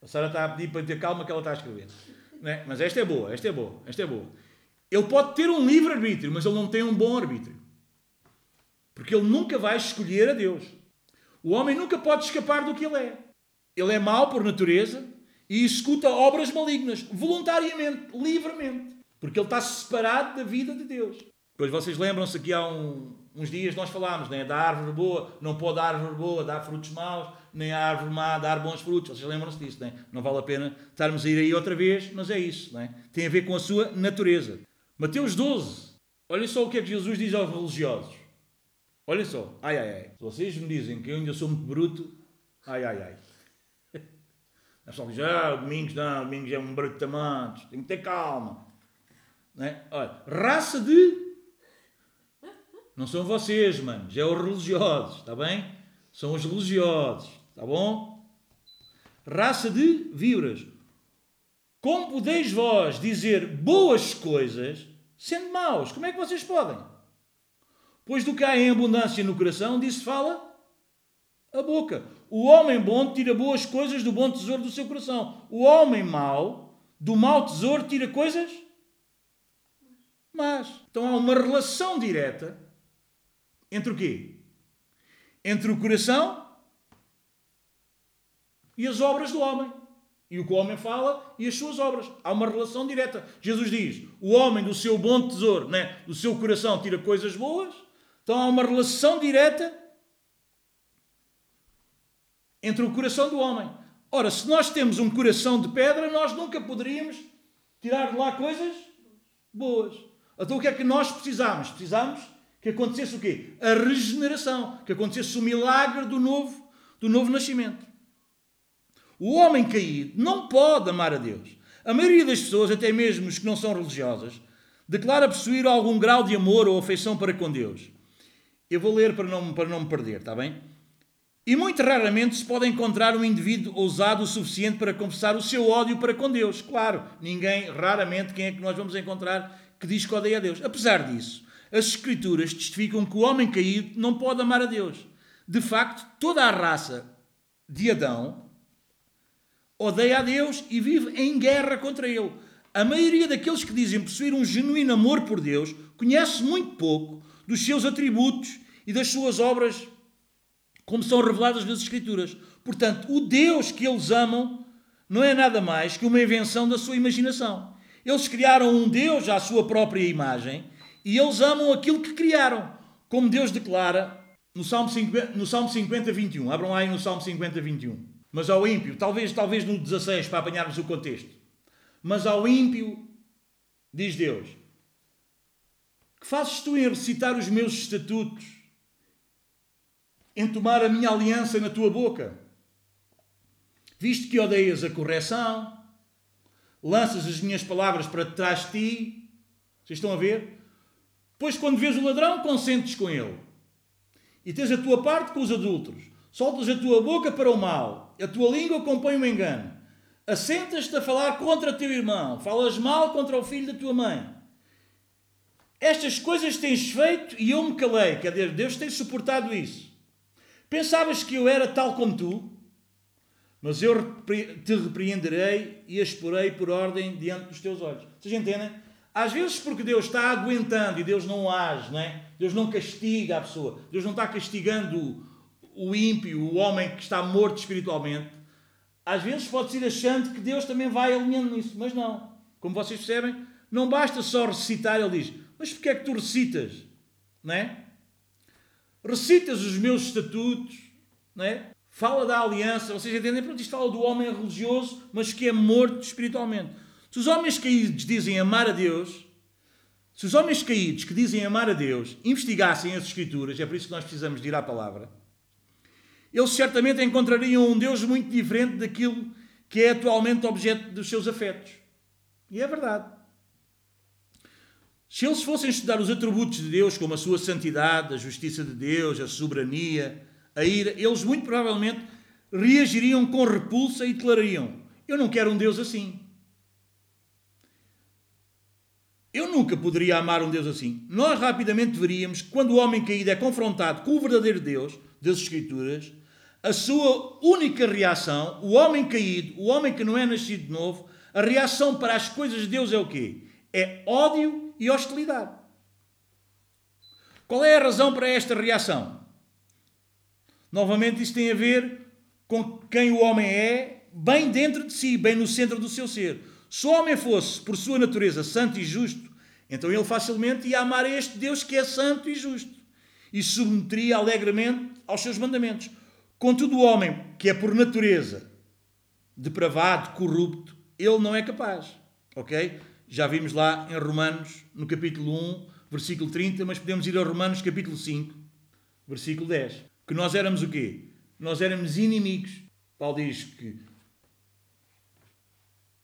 A Sara está a pedir para ter calma que ela está a escrever. É? Mas esta é boa, esta é boa, esta é boa. Ele pode ter um livre arbítrio, mas ele não tem um bom arbítrio. Porque ele nunca vai escolher a Deus. O homem nunca pode escapar do que ele é. Ele é mau por natureza e executa obras malignas, voluntariamente, livremente. Porque ele está separado da vida de Deus. Pois vocês lembram-se que há um, uns dias nós falámos né, da árvore boa, não pode a árvore boa dar frutos maus, nem a árvore má dar bons frutos. Vocês lembram-se disso, né? não vale a pena estarmos a ir aí outra vez, mas é isso. Né? Tem a ver com a sua natureza. Mateus 12. Olhem só o que é que Jesus diz aos religiosos. Olhem só. Ai, ai, ai. Se vocês me dizem que eu ainda sou muito bruto, ai, ai, ai. A pessoa diz, ah, Domingos não, Domingos é um bruto de tem que ter calma. Né? Olha, raça de não são vocês, manos, é os religiosos, está bem? São os religiosos, está bom? Raça de víboras. Como podeis vós dizer boas coisas sendo maus? Como é que vocês podem? Pois do que há em abundância no coração, disso fala a boca. O homem bom tira boas coisas do bom tesouro do seu coração. O homem mau, do mau tesouro, tira coisas mas Então há uma relação direta entre o quê? Entre o coração e as obras do homem. E o que o homem fala e as suas obras. Há uma relação direta. Jesus diz: o homem do seu bom tesouro, né, do seu coração, tira coisas boas. Então há uma relação direta entre o coração do homem. Ora, se nós temos um coração de pedra, nós nunca poderíamos tirar de lá coisas boas. Então o que é que nós precisamos? Precisamos que acontecesse o quê? A regeneração, que acontecesse o milagre do novo, do novo nascimento. O homem caído não pode amar a Deus. A maioria das pessoas, até mesmo os que não são religiosas, declara possuir algum grau de amor ou afeição para com Deus. Eu vou ler para não, para não me perder, está bem? E muito raramente se pode encontrar um indivíduo ousado o suficiente para confessar o seu ódio para com Deus. Claro, ninguém, raramente, quem é que nós vamos encontrar que diz que odeia a Deus? Apesar disso, as Escrituras testificam que o homem caído não pode amar a Deus. De facto, toda a raça de Adão odeia a Deus e vive em guerra contra ele. A maioria daqueles que dizem possuir um genuíno amor por Deus conhece muito pouco dos seus atributos e das suas obras, como são reveladas nas Escrituras. Portanto, o Deus que eles amam não é nada mais que uma invenção da sua imaginação. Eles criaram um Deus à sua própria imagem e eles amam aquilo que criaram, como Deus declara no Salmo 50, no Salmo 50 21. Abram aí no Salmo 50, 21. Mas ao ímpio, talvez, talvez no 16, para apanharmos o contexto. Mas ao ímpio, diz Deus, que fazes tu em recitar os meus estatutos, em tomar a minha aliança na tua boca? Visto que odeias a correção, lanças as minhas palavras para trás de ti, vocês estão a ver? Pois quando vês o ladrão, consentes com ele. E tens a tua parte com os adultos. Soltas a tua boca para o mal. A tua língua compõe o engano. Assentas-te a falar contra teu irmão. Falas mal contra o filho da tua mãe. Estas coisas tens feito e eu me calei. Quer dizer, Deus tem suportado isso. Pensavas que eu era tal como tu? Mas eu te repreenderei e exporei por ordem diante dos teus olhos. Vocês entendem? Às vezes porque Deus está aguentando e Deus não age, não é? Deus não castiga a pessoa. Deus não está castigando o, ímpio, o homem que está morto espiritualmente. Às vezes pode ir achando que Deus também vai alinhando nisso, mas não. Como vocês percebem, não basta só recitar, ele diz, mas porquê é que tu recitas? Não é? Recitas os meus estatutos, não é? Fala da aliança, vocês entendem? Pronto, isto fala do homem religioso, mas que é morto espiritualmente. Se os homens caídos dizem amar a Deus, se os homens caídos que dizem amar a Deus investigassem as Escrituras, é por isso que nós precisamos de ir à palavra, eles certamente encontrariam um Deus muito diferente daquilo que é atualmente objeto dos seus afetos. E é verdade. Se eles fossem estudar os atributos de Deus, como a sua santidade, a justiça de Deus, a soberania, a ira, eles muito provavelmente reagiriam com repulsa e declarariam: Eu não quero um Deus assim. Eu nunca poderia amar um Deus assim. Nós rapidamente veríamos que quando o homem caído é confrontado com o verdadeiro Deus, das Escrituras, a sua única reação, o homem caído, o homem que não é nascido de novo, a reação para as coisas de Deus é o quê? É ódio e hostilidade. Qual é a razão para esta reação? Novamente, isso tem a ver com quem o homem é, bem dentro de si, bem no centro do seu ser. Se o homem fosse, por sua natureza, santo e justo, Então ele facilmente ia amar este Deus que é santo e justo e submeteria alegremente aos seus mandamentos. Contudo, o homem que é por natureza depravado, corrupto, ele não é capaz. Ok? Já vimos lá em Romanos, no capítulo 1, versículo 30, mas podemos ir a Romanos, capítulo 5, versículo 10. Que nós éramos o quê? Nós éramos inimigos. Paulo diz que.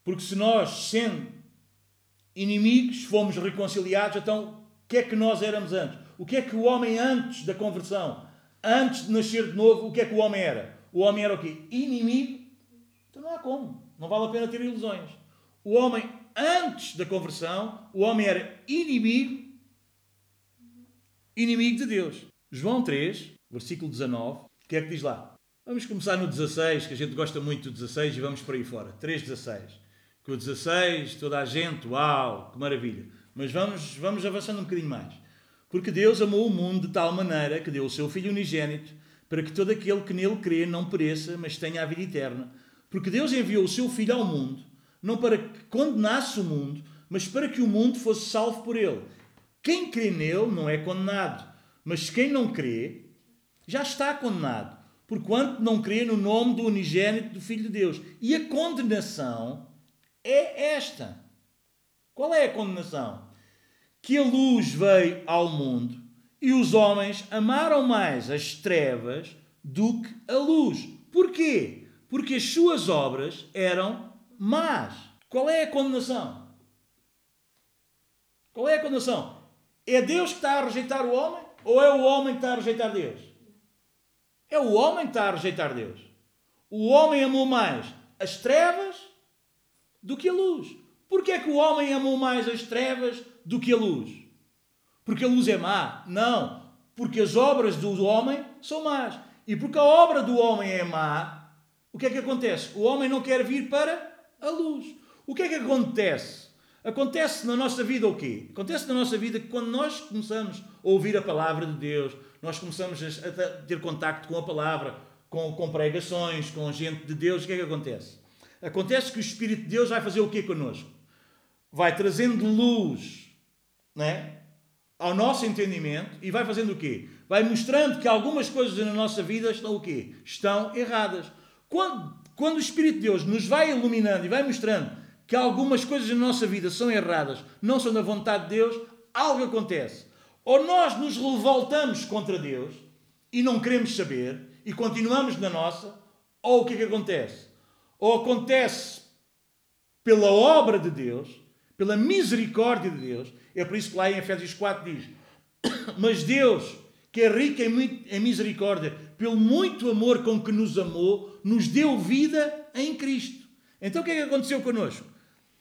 Porque se nós, sendo inimigos, fomos reconciliados, então o que é que nós éramos antes? O que é que o homem antes da conversão, antes de nascer de novo, o que é que o homem era? O homem era o quê? Inimigo. Então não há como. Não vale a pena ter ilusões. O homem antes da conversão, o homem era inimigo, inimigo de Deus. João 3, versículo 19, o que é que diz lá? Vamos começar no 16, que a gente gosta muito do 16 e vamos por aí fora. 3,16. Que o 16, toda a gente, uau, que maravilha. Mas vamos, vamos avançando um bocadinho mais. Porque Deus amou o mundo de tal maneira que deu o seu Filho unigênito para que todo aquele que nele crê não pereça, mas tenha a vida eterna. Porque Deus enviou o seu Filho ao mundo não para que condenasse o mundo, mas para que o mundo fosse salvo por ele. Quem crê nele não é condenado, mas quem não crê já está condenado, porquanto não crê no nome do unigênito do Filho de Deus. E a condenação é esta. Qual é a condenação? Que a luz veio ao mundo e os homens amaram mais as trevas do que a luz. Porquê? Porque as suas obras eram mas, qual é a condenação? Qual é a condenação? É Deus que está a rejeitar o homem? Ou é o homem que está a rejeitar Deus? É o homem que está a rejeitar Deus. O homem amou mais as trevas do que a luz. Porquê é que o homem amou mais as trevas do que a luz? Porque a luz é má? Não. Porque as obras do homem são más. E porque a obra do homem é má, o que é que acontece? O homem não quer vir para a luz. O que é que acontece? Acontece na nossa vida o quê? Acontece na nossa vida que quando nós começamos a ouvir a palavra de Deus, nós começamos a ter contacto com a palavra, com, com pregações, com gente de Deus, o que é que acontece? Acontece que o Espírito de Deus vai fazer o quê connosco? Vai trazendo luz né, ao nosso entendimento e vai fazendo o quê? Vai mostrando que algumas coisas na nossa vida estão o quê? Estão erradas. Quando quando o Espírito de Deus nos vai iluminando e vai mostrando que algumas coisas na nossa vida são erradas, não são da vontade de Deus, algo acontece. Ou nós nos revoltamos contra Deus e não queremos saber e continuamos na nossa, ou o que é que acontece? Ou acontece pela obra de Deus, pela misericórdia de Deus, é por isso que lá em Efésios 4 diz: <coughs> Mas Deus, que é rico em misericórdia, pelo muito amor com que nos amou, nos deu vida em Cristo. Então o que é que aconteceu connosco?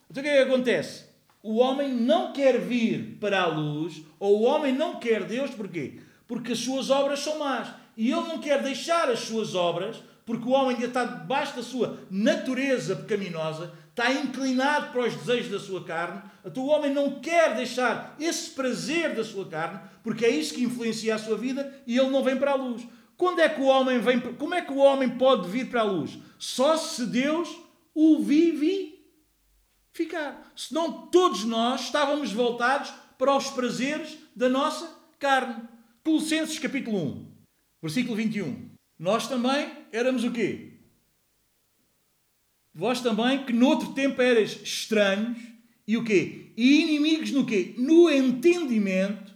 Então o que é que acontece? O homem não quer vir para a luz, ou o homem não quer Deus, porquê? Porque as suas obras são más. E ele não quer deixar as suas obras, porque o homem ainda está debaixo da sua natureza pecaminosa, está inclinado para os desejos da sua carne. Então o homem não quer deixar esse prazer da sua carne, porque é isso que influencia a sua vida, e ele não vem para a luz. Quando é que o homem vem? Como é que o homem pode vir para a luz? Só se Deus o vivificar. Senão todos nós estávamos voltados para os prazeres da nossa carne. Colossenses capítulo 1, versículo 21. Nós também éramos o quê? Vós também, que noutro tempo eras estranhos e o quê? E inimigos no quê? No entendimento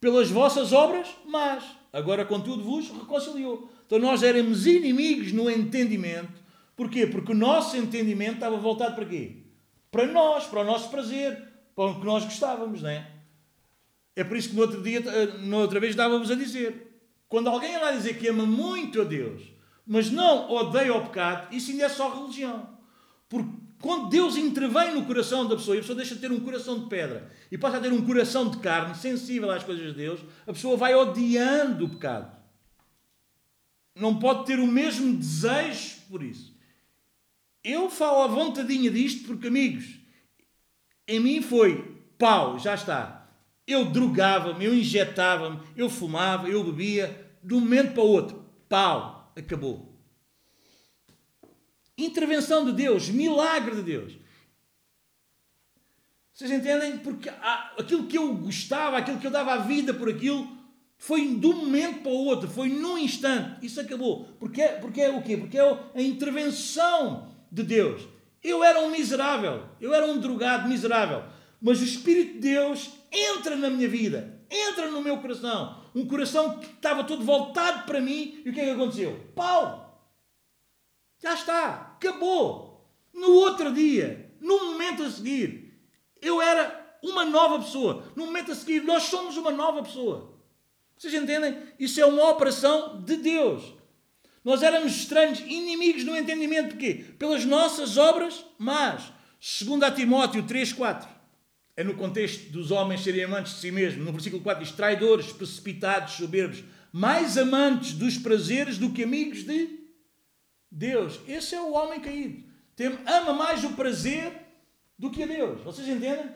pelas vossas obras mas Agora, contudo, vos reconciliou. Então, nós éramos inimigos no entendimento. Porquê? Porque o nosso entendimento estava voltado para quê? Para nós, para o nosso prazer, para o que nós gostávamos, não é? É por isso que no outro dia, eh, na outra vez, estávamos a dizer: quando alguém lá dizer que ama muito a Deus, mas não odeia o pecado, isso ainda é só religião. Porque quando Deus intervém no coração da pessoa e a pessoa deixa de ter um coração de pedra e passa a ter um coração de carne, sensível às coisas de Deus, a pessoa vai odiando o pecado. Não pode ter o mesmo desejo por isso. Eu falo à vontadinha disto porque, amigos, em mim foi pau, já está. Eu drogava-me, eu injetava-me, eu fumava, eu bebia, de um momento para o outro, pau, acabou. Intervenção de Deus, milagre de Deus. Vocês entendem? Porque aquilo que eu gostava, aquilo que eu dava a vida por aquilo, foi de um momento para o outro, foi num instante. Isso acabou. Porque, porque é o quê? Porque é a intervenção de Deus. Eu era um miserável, eu era um drogado miserável, mas o Espírito de Deus entra na minha vida, entra no meu coração. Um coração que estava todo voltado para mim. E o que é que aconteceu? Pau! Já está, acabou. No outro dia, no momento a seguir, eu era uma nova pessoa. No momento a seguir, nós somos uma nova pessoa. Vocês entendem? Isso é uma operação de Deus. Nós éramos estranhos, inimigos no entendimento de quê? Pelas nossas obras mas Segundo a Timóteo 3, 4. É no contexto dos homens serem amantes de si mesmos. No versículo 4 diz, traidores, precipitados, soberbos, mais amantes dos prazeres do que amigos de Deus. Esse é o homem caído. Tem, ama mais o prazer do que a Deus. Vocês entendem?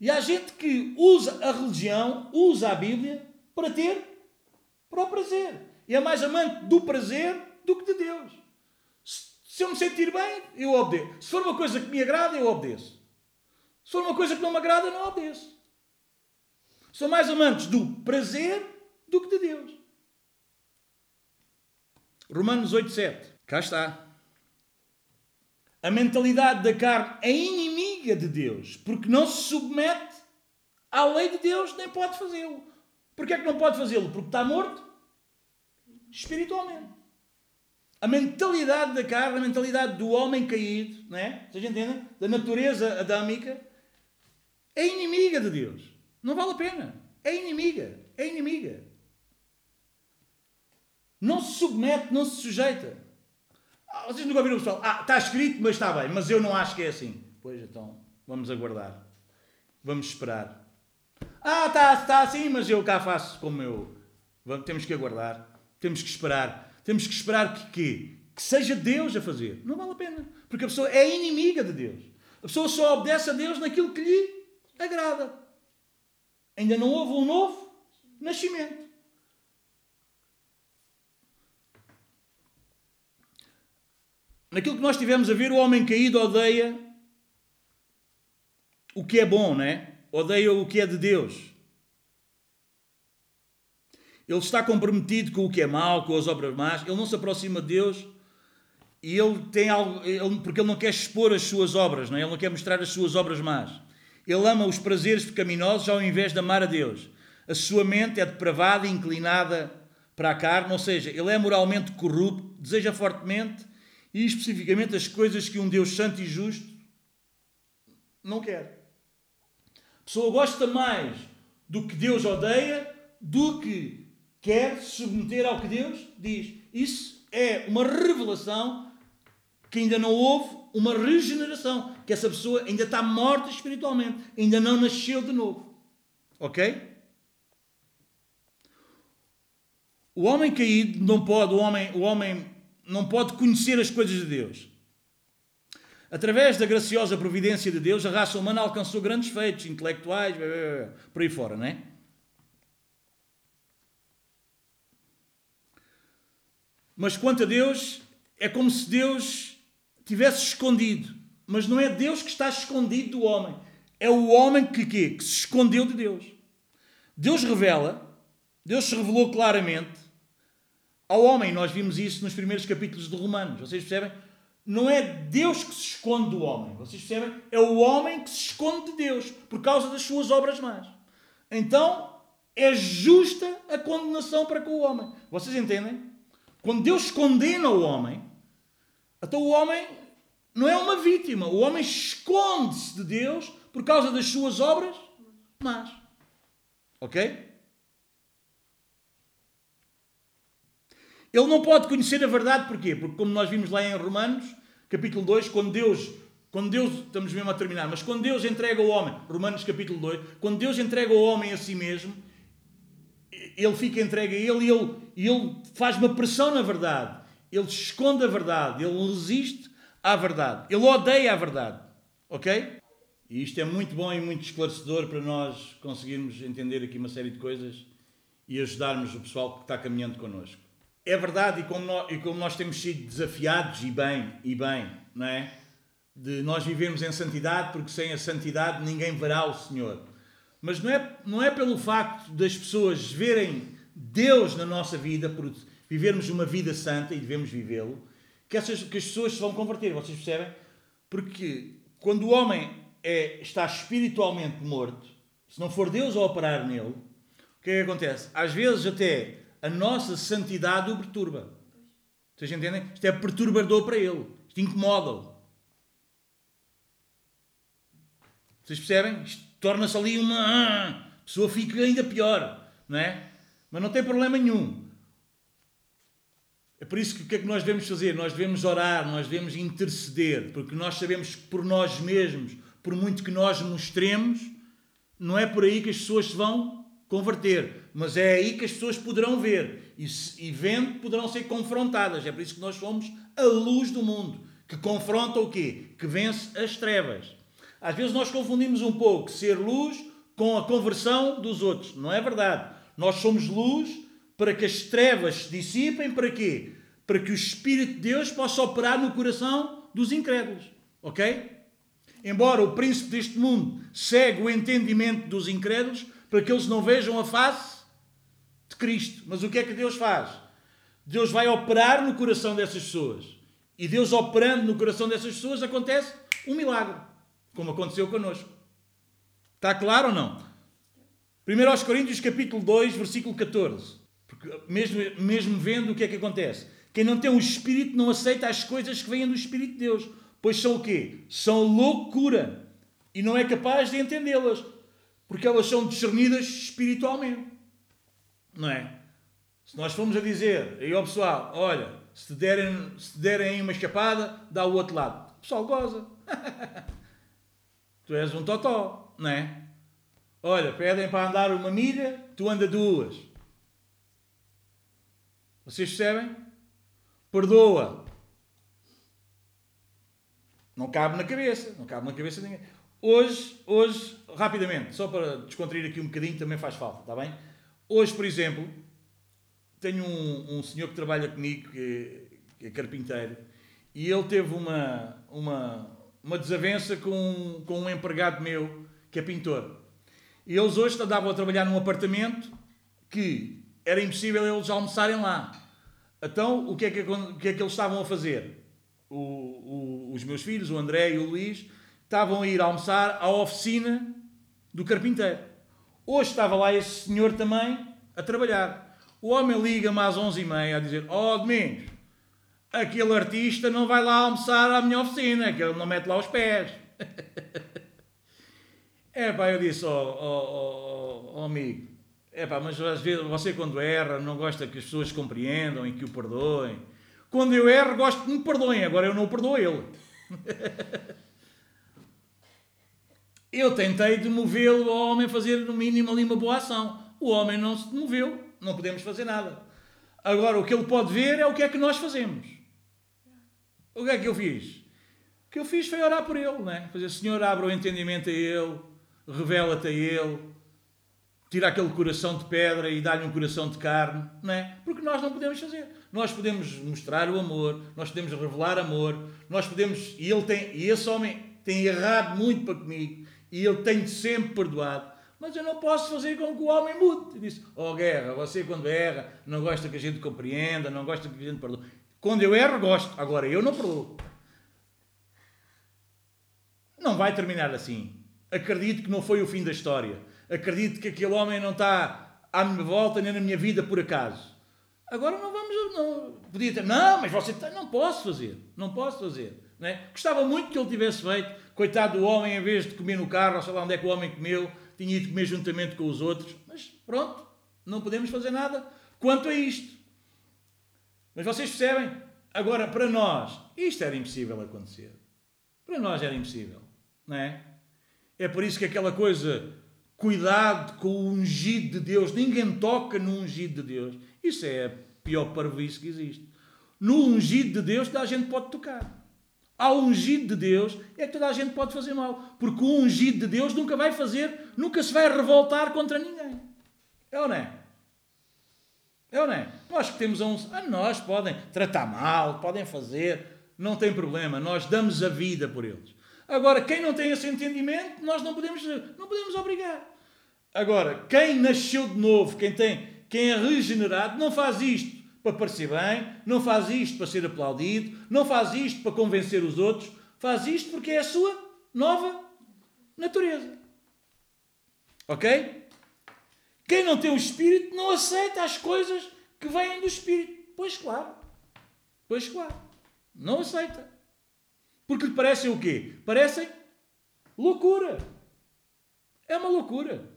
E há gente que usa a religião, usa a Bíblia para ter para o prazer. É mais amante do prazer do que de Deus. Se eu me sentir bem, eu obedeço. Se for uma coisa que me agrada, eu obedeço. Se for uma coisa que não me agrada, não obedeço. Sou mais amantes do prazer do que de Deus. Romanos 8, 7. Cá está. A mentalidade da carne é inimiga de Deus, porque não se submete à lei de Deus, nem pode fazê-lo. Porquê é que não pode fazê-lo? Porque está morto espiritualmente. A mentalidade da carne, a mentalidade do homem caído, não é? Vocês entendem? Da natureza adâmica, é inimiga de Deus. Não vale a pena. É inimiga. É inimiga. Não se submete, não se sujeita. Ah, vocês nunca ouviram o pessoal? Ah, está escrito, mas está bem, mas eu não acho que é assim. Pois então, vamos aguardar. Vamos esperar. Ah, está, está assim, mas eu cá faço como eu. Vamos, temos que aguardar. Temos que esperar. Temos que esperar que, que, que seja Deus a fazer. Não vale a pena. Porque a pessoa é inimiga de Deus. A pessoa só obedece a Deus naquilo que lhe agrada. Ainda não houve um novo nascimento. Naquilo que nós tivemos a ver, o homem caído odeia o que é bom, não é? Odeia o que é de Deus. Ele está comprometido com o que é mau, com as obras más. Ele não se aproxima de Deus e ele tem algo, ele, porque ele não quer expor as suas obras, não é? ele não quer mostrar as suas obras más. Ele ama os prazeres pecaminosos ao invés de amar a Deus. A sua mente é depravada e inclinada para a carne, ou seja, ele é moralmente corrupto, deseja fortemente e especificamente as coisas que um Deus santo e justo não quer. A pessoa gosta mais do que Deus odeia do que quer submeter ao que Deus diz. Isso é uma revelação que ainda não houve uma regeneração, que essa pessoa ainda está morta espiritualmente, ainda não nasceu de novo. Ok? O homem caído não pode, o homem, o homem não pode conhecer as coisas de Deus. Através da graciosa providência de Deus, a raça humana alcançou grandes feitos intelectuais, por aí fora, não é? Mas quanto a Deus, é como se Deus tivesse escondido. Mas não é Deus que está escondido do homem. É o homem que, que, se escondeu de Deus. Deus revela, Deus se revelou claramente ao homem. Nós vimos isso nos primeiros capítulos de Romanos. Vocês percebem? não é Deus que se esconde do homem. Vocês percebem? É o homem que se esconde de Deus por causa das suas obras más. Então, é justa a condenação para com o homem. Vocês entendem? Quando Deus condena o homem, então o homem não é uma vítima. O homem esconde-se de Deus por causa das suas obras más. Ok? Ele não pode conhecer a verdade porquê? Porque, como nós vimos lá em Romanos, capítulo 2, quando Deus, quando Deus, estamos mesmo a terminar, mas quando Deus entrega o homem, Romanos capítulo 2, quando Deus entrega o homem a si mesmo, ele fica entregue a ele e ele, ele faz uma pressão na verdade. Ele esconde a verdade, ele resiste à verdade, ele odeia a verdade. Ok? E isto é muito bom e muito esclarecedor para nós conseguirmos entender aqui uma série de coisas e ajudarmos o pessoal que está caminhando connosco. É verdade, e como, nós, e como nós temos sido desafiados, e bem, e bem, não é? de nós vivermos em santidade, porque sem a santidade ninguém verá o Senhor. Mas não é, não é pelo facto das pessoas verem Deus na nossa vida, por vivermos uma vida santa e devemos vivê-lo, que, essas, que as pessoas se vão converter. Vocês percebem? Porque quando o homem é, está espiritualmente morto, se não for Deus a operar nele, o que é que acontece? Às vezes até a nossa santidade o perturba. Vocês entendem? Isto é perturbador para ele. Isto incomoda-o. Vocês percebem? Isto torna-se ali uma. A pessoa fica ainda pior, não é? Mas não tem problema nenhum. É por isso que o que é que nós devemos fazer? Nós devemos orar, nós devemos interceder, porque nós sabemos que por nós mesmos, por muito que nós mostremos, não é por aí que as pessoas se vão converter, mas é aí que as pessoas poderão ver e, e vendo poderão ser confrontadas. É por isso que nós somos a luz do mundo, que confronta o quê? Que vence as trevas. Às vezes nós confundimos um pouco ser luz com a conversão dos outros. Não é verdade. Nós somos luz para que as trevas se dissipem, para quê? Para que o Espírito de Deus possa operar no coração dos incrédulos. Ok? Embora o príncipe deste mundo segue o entendimento dos incrédulos, para que eles não vejam a face de Cristo. Mas o que é que Deus faz? Deus vai operar no coração dessas pessoas. E Deus operando no coração dessas pessoas acontece um milagre, como aconteceu connosco. Está claro ou não? 1 Coríntios capítulo 2, versículo 14. Porque mesmo, mesmo vendo o que é que acontece. Quem não tem o Espírito não aceita as coisas que vêm do Espírito de Deus. Pois são o quê? São loucura. E não é capaz de entendê-las porque elas são discernidas espiritualmente. Não é? Se nós formos a dizer aí ao pessoal, olha, se derem, se derem uma escapada, dá o outro lado. O pessoal goza. <laughs> tu és um totó, não é? Olha, pedem para andar uma milha, tu anda duas. Vocês percebem? Perdoa. Não cabe na cabeça. Não cabe na cabeça de ninguém. Hoje, hoje, rapidamente, só para descontrair aqui um bocadinho, também faz falta, está bem? Hoje, por exemplo, tenho um, um senhor que trabalha comigo, que, que, é carpinteiro, e ele teve uma, uma, uma desavença com, com um empregado meu, que é pintor. E eles hoje andavam a trabalhar num apartamento que era impossível eles almoçarem lá. Então, o que é que, o que, é que eles estavam a fazer? O, o, os meus filhos, o André e o Luís, estavam a ir almoçar à oficina do carpinteiro. Hoje estava lá esse senhor também a trabalhar. O homem liga-me às 11h30 a dizer: Ó oh, Domingos, aquele artista não vai lá almoçar à minha oficina, que ele não mete lá os pés. <laughs> é pá, eu disse: Ó oh, oh, oh, amigo, é pá, mas às vezes você quando erra não gosta que as pessoas compreendam e que o perdoem. Quando eu erro, gosto que me perdoem, agora eu não perdoo ele. <laughs> Eu tentei de movê-lo ao homem fazer no mínimo ali uma boa ação. O homem não se moveu, não podemos fazer nada. Agora, o que ele pode ver é o que é que nós fazemos. O que é que eu fiz? O que eu fiz foi orar por ele, não é? Fazer, Senhor, abra o entendimento a ele, revela-te a ele, tira aquele coração de pedra e dá-lhe um coração de carne, não é? Porque nós não podemos fazer. Nós podemos mostrar o amor, nós podemos revelar amor, nós podemos. E, ele tem, e esse homem tem errado muito para comigo e ele tem sempre perdoado. Mas eu não posso fazer com que o homem mude. Ele disse: Oh, guerra, você quando erra, não gosta que a gente compreenda, não gosta que a gente perdoe. Quando eu erro, gosto. Agora eu não perdoo. Não vai terminar assim. Acredito que não foi o fim da história. Acredito que aquele homem não está à minha volta nem na minha vida por acaso. Agora não vamos. Não, podia ter. Não, mas você. Não posso fazer. Não posso fazer. Não é? Gostava muito que ele tivesse feito Coitado do homem, em vez de comer no carro, sei lá onde é que o homem comeu, tinha ido comer juntamente com os outros. Mas pronto, não podemos fazer nada quanto a isto. Mas vocês percebem? Agora, para nós, isto era impossível acontecer. Para nós era impossível, não é? É por isso que aquela coisa, cuidado com o ungido de Deus, ninguém toca no ungido de Deus. Isso é a pior parvoíce que existe. No ungido de Deus, toda a gente pode tocar ao ungido de Deus, é que toda a gente pode fazer mal. Porque o ungido de Deus nunca vai fazer, nunca se vai revoltar contra ninguém. É ou não é? Ou não é? Nós que temos a um. Ah, nós podem tratar mal, podem fazer. não tem problema, nós damos a vida por eles. Agora, quem não tem esse entendimento, nós não podemos, não podemos obrigar. Agora, quem nasceu de novo, quem tem, quem é regenerado, não faz isto para parecer bem, não faz isto para ser aplaudido, não faz isto para convencer os outros, faz isto porque é a sua nova natureza. Ok? Quem não tem o Espírito não aceita as coisas que vêm do Espírito. Pois claro. Pois claro. Não aceita. Porque lhe parecem o quê? Parecem loucura. É uma loucura.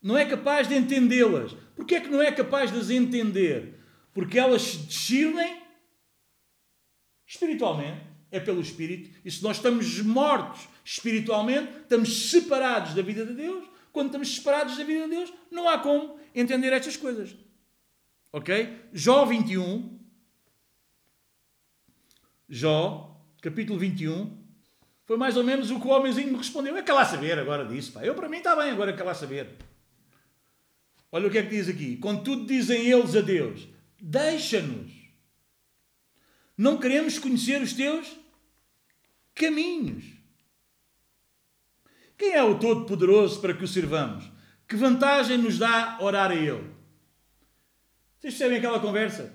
Não é capaz de entendê-las. Porquê é que não é capaz de as entender? Porque elas se discernem espiritualmente. É pelo Espírito. E se nós estamos mortos espiritualmente, estamos separados da vida de Deus. Quando estamos separados da vida de Deus, não há como entender estas coisas. Ok? Jó 21. Jó, capítulo 21. Foi mais ou menos o que o homenzinho me respondeu. É que lá saber agora disso. Pá. Eu, para mim, está bem agora que lá saber. Olha o que é que diz aqui. Contudo, dizem eles a Deus: Deixa-nos. Não queremos conhecer os teus caminhos. Quem é o Todo-Poderoso para que o sirvamos? Que vantagem nos dá orar a Ele? Vocês percebem aquela conversa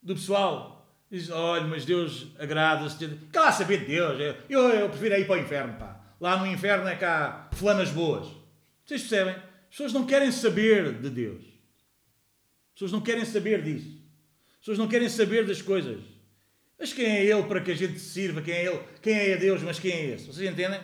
do pessoal? Diz, olha, mas Deus agrada-se. Que lá saber de Deus. Eu, eu prefiro ir para o inferno, pá. Lá no inferno é há flamas boas. Vocês percebem? As pessoas não querem saber de Deus. As pessoas não querem saber disso. As pessoas não querem saber das coisas. Mas quem é Ele para que a gente sirva? Quem é Ele? Quem é Deus, mas quem é esse? Vocês entendem?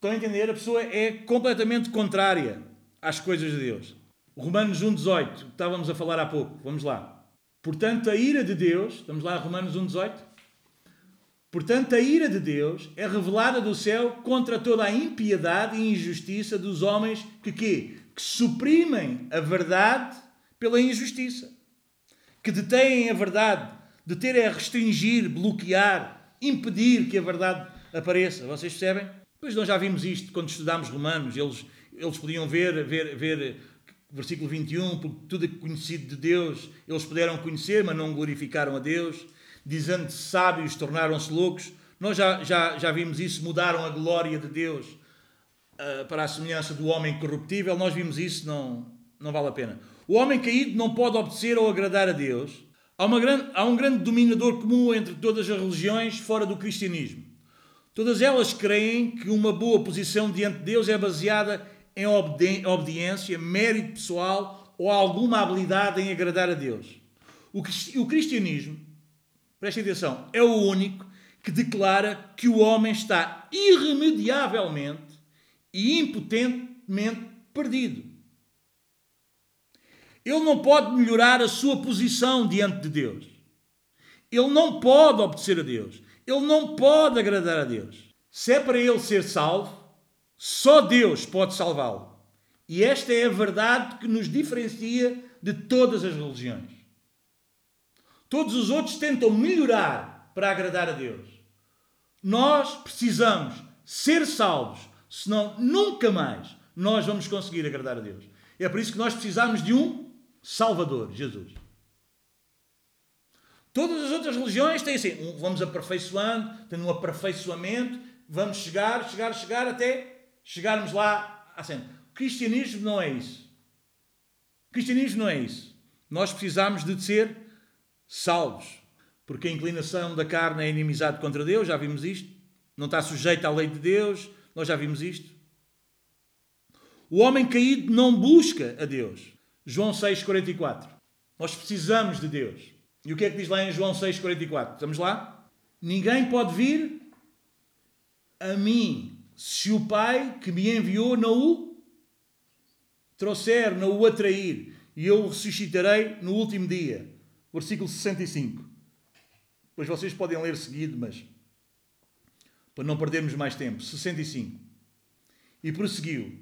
Estão a entender? A pessoa é completamente contrária às coisas de Deus. Romanos 1,18, que estávamos a falar há pouco. Vamos lá. Portanto, a ira de Deus, estamos lá Romanos 1,18. Portanto, a ira de Deus é revelada do céu contra toda a impiedade e injustiça dos homens que quê? Que suprimem a verdade pela injustiça. Que detêm a verdade. Deter é restringir, bloquear, impedir que a verdade apareça. Vocês percebem? Pois nós já vimos isto quando estudámos Romanos, eles, eles podiam ver, ver, ver versículo 21, porque tudo é conhecido de Deus, eles puderam conhecer, mas não glorificaram a Deus, dizendo-se sábios, tornaram-se loucos. Nós já, já, já vimos isso, mudaram a glória de Deus uh, para a semelhança do homem corruptível. Nós vimos isso, não, não vale a pena. O homem caído não pode obedecer ou agradar a Deus. Há, uma grande, há um grande dominador comum entre todas as religiões fora do cristianismo. Todas elas creem que uma boa posição diante de Deus é baseada em obedi obediência, mérito pessoal ou alguma habilidade em agradar a Deus. O, cristianismo, prestem atenção, é o único que declara que o homem está irremediavelmente e impotentemente perdido. Ele não pode melhorar a sua posição diante de Deus. Ele não pode obedecer a Deus. Ele não pode agradar a Deus. Se é para ele ser salvo, só Deus pode salvá-lo. E esta é a verdade que nos diferencia de todas as religiões. Todos os outros tentam melhorar para agradar a Deus. Nós precisamos ser salvos, senão nunca mais nós vamos conseguir agradar a Deus. É por isso que nós precisamos de um Salvador, Jesus. Todas as outras religiões têm assim, vamos aperfeiçoando, tendo um aperfeiçoamento, vamos chegar, chegar, chegar até chegarmos lá assim. O cristianismo não é isso. O cristianismo não é isso. Nós precisamos de ser salvos, porque a inclinação da carne é inimizade contra Deus, já vimos isto. Não está sujeito à lei de Deus, nós já vimos isto. O homem caído não busca a Deus. João 6,44. Nós precisamos de Deus. E o que é que diz lá em João 6,44? Estamos lá? Ninguém pode vir a mim se o Pai que me enviou não o trouxer, não o atrair, e eu o ressuscitarei no último dia. Versículo 65. Pois vocês podem ler seguido, mas para não perdermos mais tempo. 65. E prosseguiu.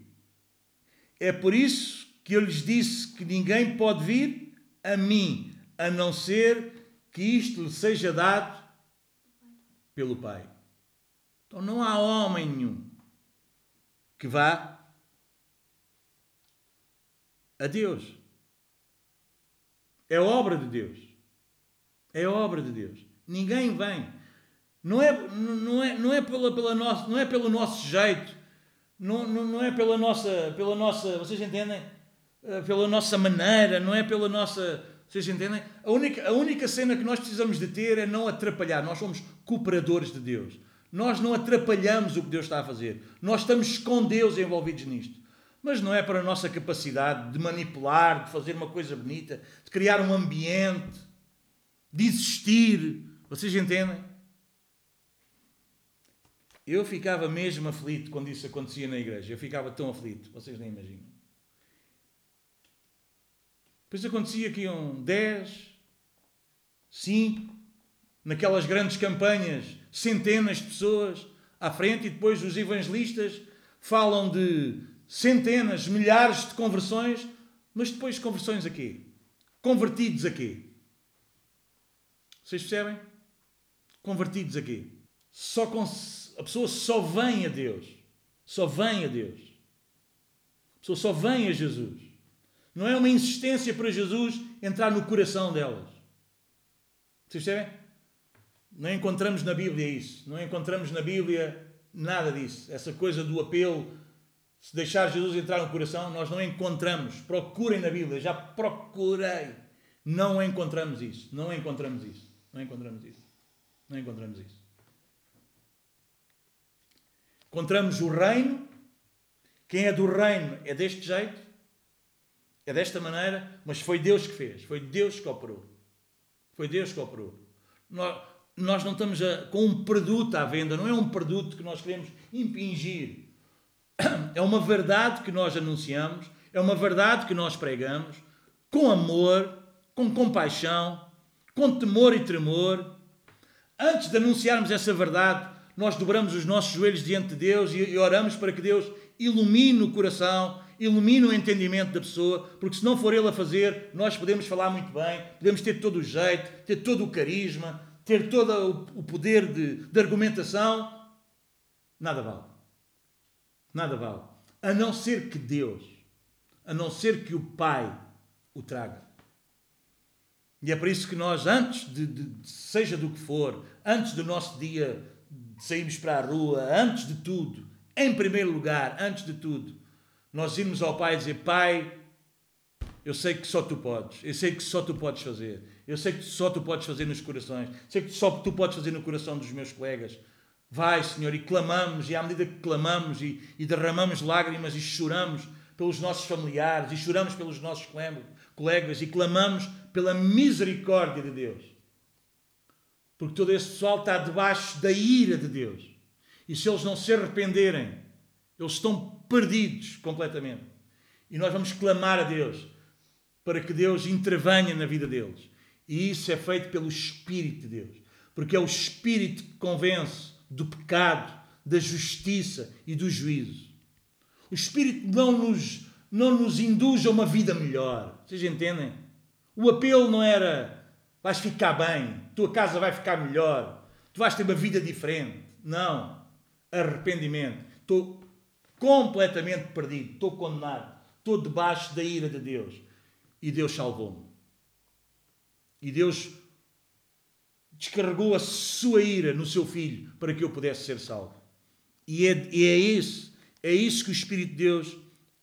É por isso que eu lhes disse que ninguém pode vir a mim a não ser que isto lhe seja dado pelo Pai. Então não há homem nenhum que vá a Deus. É obra de Deus. É obra de Deus. Ninguém vem. Não é, não é, não é, pela, pela nossa, não é pelo nosso jeito. Não, não, não é pela nossa, pela nossa. Vocês entendem? Eh, pela nossa maneira. Não é pela nossa. Vocês entendem? A única, a única cena que nós precisamos de ter é não atrapalhar. Nós somos cooperadores de Deus. Nós não atrapalhamos o que Deus está a fazer. Nós estamos com Deus envolvidos nisto. Mas não é para a nossa capacidade de manipular, de fazer uma coisa bonita, de criar um ambiente, de existir. Vocês entendem? Eu ficava mesmo aflito quando isso acontecia na igreja. Eu ficava tão aflito, vocês nem imaginam. Depois acontecia que iam 10, 5, naquelas grandes campanhas, centenas de pessoas à frente, e depois os evangelistas falam de centenas, milhares de conversões, mas depois conversões a quê? Convertidos a quê? Vocês percebem? Convertidos a quê? Só a pessoa só vem a Deus. Só vem a Deus. A pessoa só vem a Jesus. Não é uma insistência para Jesus entrar no coração delas. Vocês percebem? Não encontramos na Bíblia isso. Não encontramos na Bíblia nada disso. Essa coisa do apelo se deixar Jesus entrar no coração, nós não encontramos. Procurem na Bíblia, já procurei. Não encontramos isso. Não encontramos isso. Não encontramos isso. Não encontramos isso. Encontramos o reino. Quem é do reino é deste jeito, é desta maneira, mas foi Deus que fez, foi Deus que operou. Foi Deus que operou. Nós, nós não estamos a, com um produto à venda, não é um produto que nós queremos impingir <clears throat> é uma verdade que nós anunciamos, é uma verdade que nós pregamos, com amor, com compaixão, com temor e tremor. Antes de anunciarmos essa verdade, nós dobramos os nossos joelhos diante de Deus e oramos para que Deus ilumine o coração, ilumine o entendimento da pessoa, porque se não for Ele a fazer, nós podemos falar muito bem, podemos ter todo o jeito, ter todo o carisma, ter todo o poder de, de argumentação, nada vale. Nada vale. A não ser que Deus, a não ser que o Pai o traga. E é por isso que nós, antes de, de, seja do que for, antes do nosso dia de sairmos para a rua, antes de tudo, em primeiro lugar, antes de tudo, nós irmos ao Pai e dizer: Pai, eu sei que só tu podes, eu sei que só tu podes fazer, eu sei que só tu podes fazer nos corações, sei que só tu podes fazer no coração dos meus colegas, Vai, Senhor, e clamamos, e à medida que clamamos e, e derramamos lágrimas e choramos pelos nossos familiares, e choramos pelos nossos colegas, e clamamos pela misericórdia de Deus. Porque todo esse pessoal está debaixo da ira de Deus. E se eles não se arrependerem, eles estão perdidos completamente. E nós vamos clamar a Deus para que Deus intervenha na vida deles. E isso é feito pelo Espírito de Deus. Porque é o Espírito que convence do pecado, da justiça e do juízo. O Espírito não nos, não nos induz a uma vida melhor. Vocês entendem? O apelo não era vais ficar bem, tua casa vai ficar melhor, tu vais ter uma vida diferente. Não. Arrependimento. Estou completamente perdido, estou condenado, estou debaixo da ira de Deus. E Deus salvou-me. E Deus descarregou a sua ira no seu filho para que eu pudesse ser salvo. E é, e é isso, é isso que o Espírito de Deus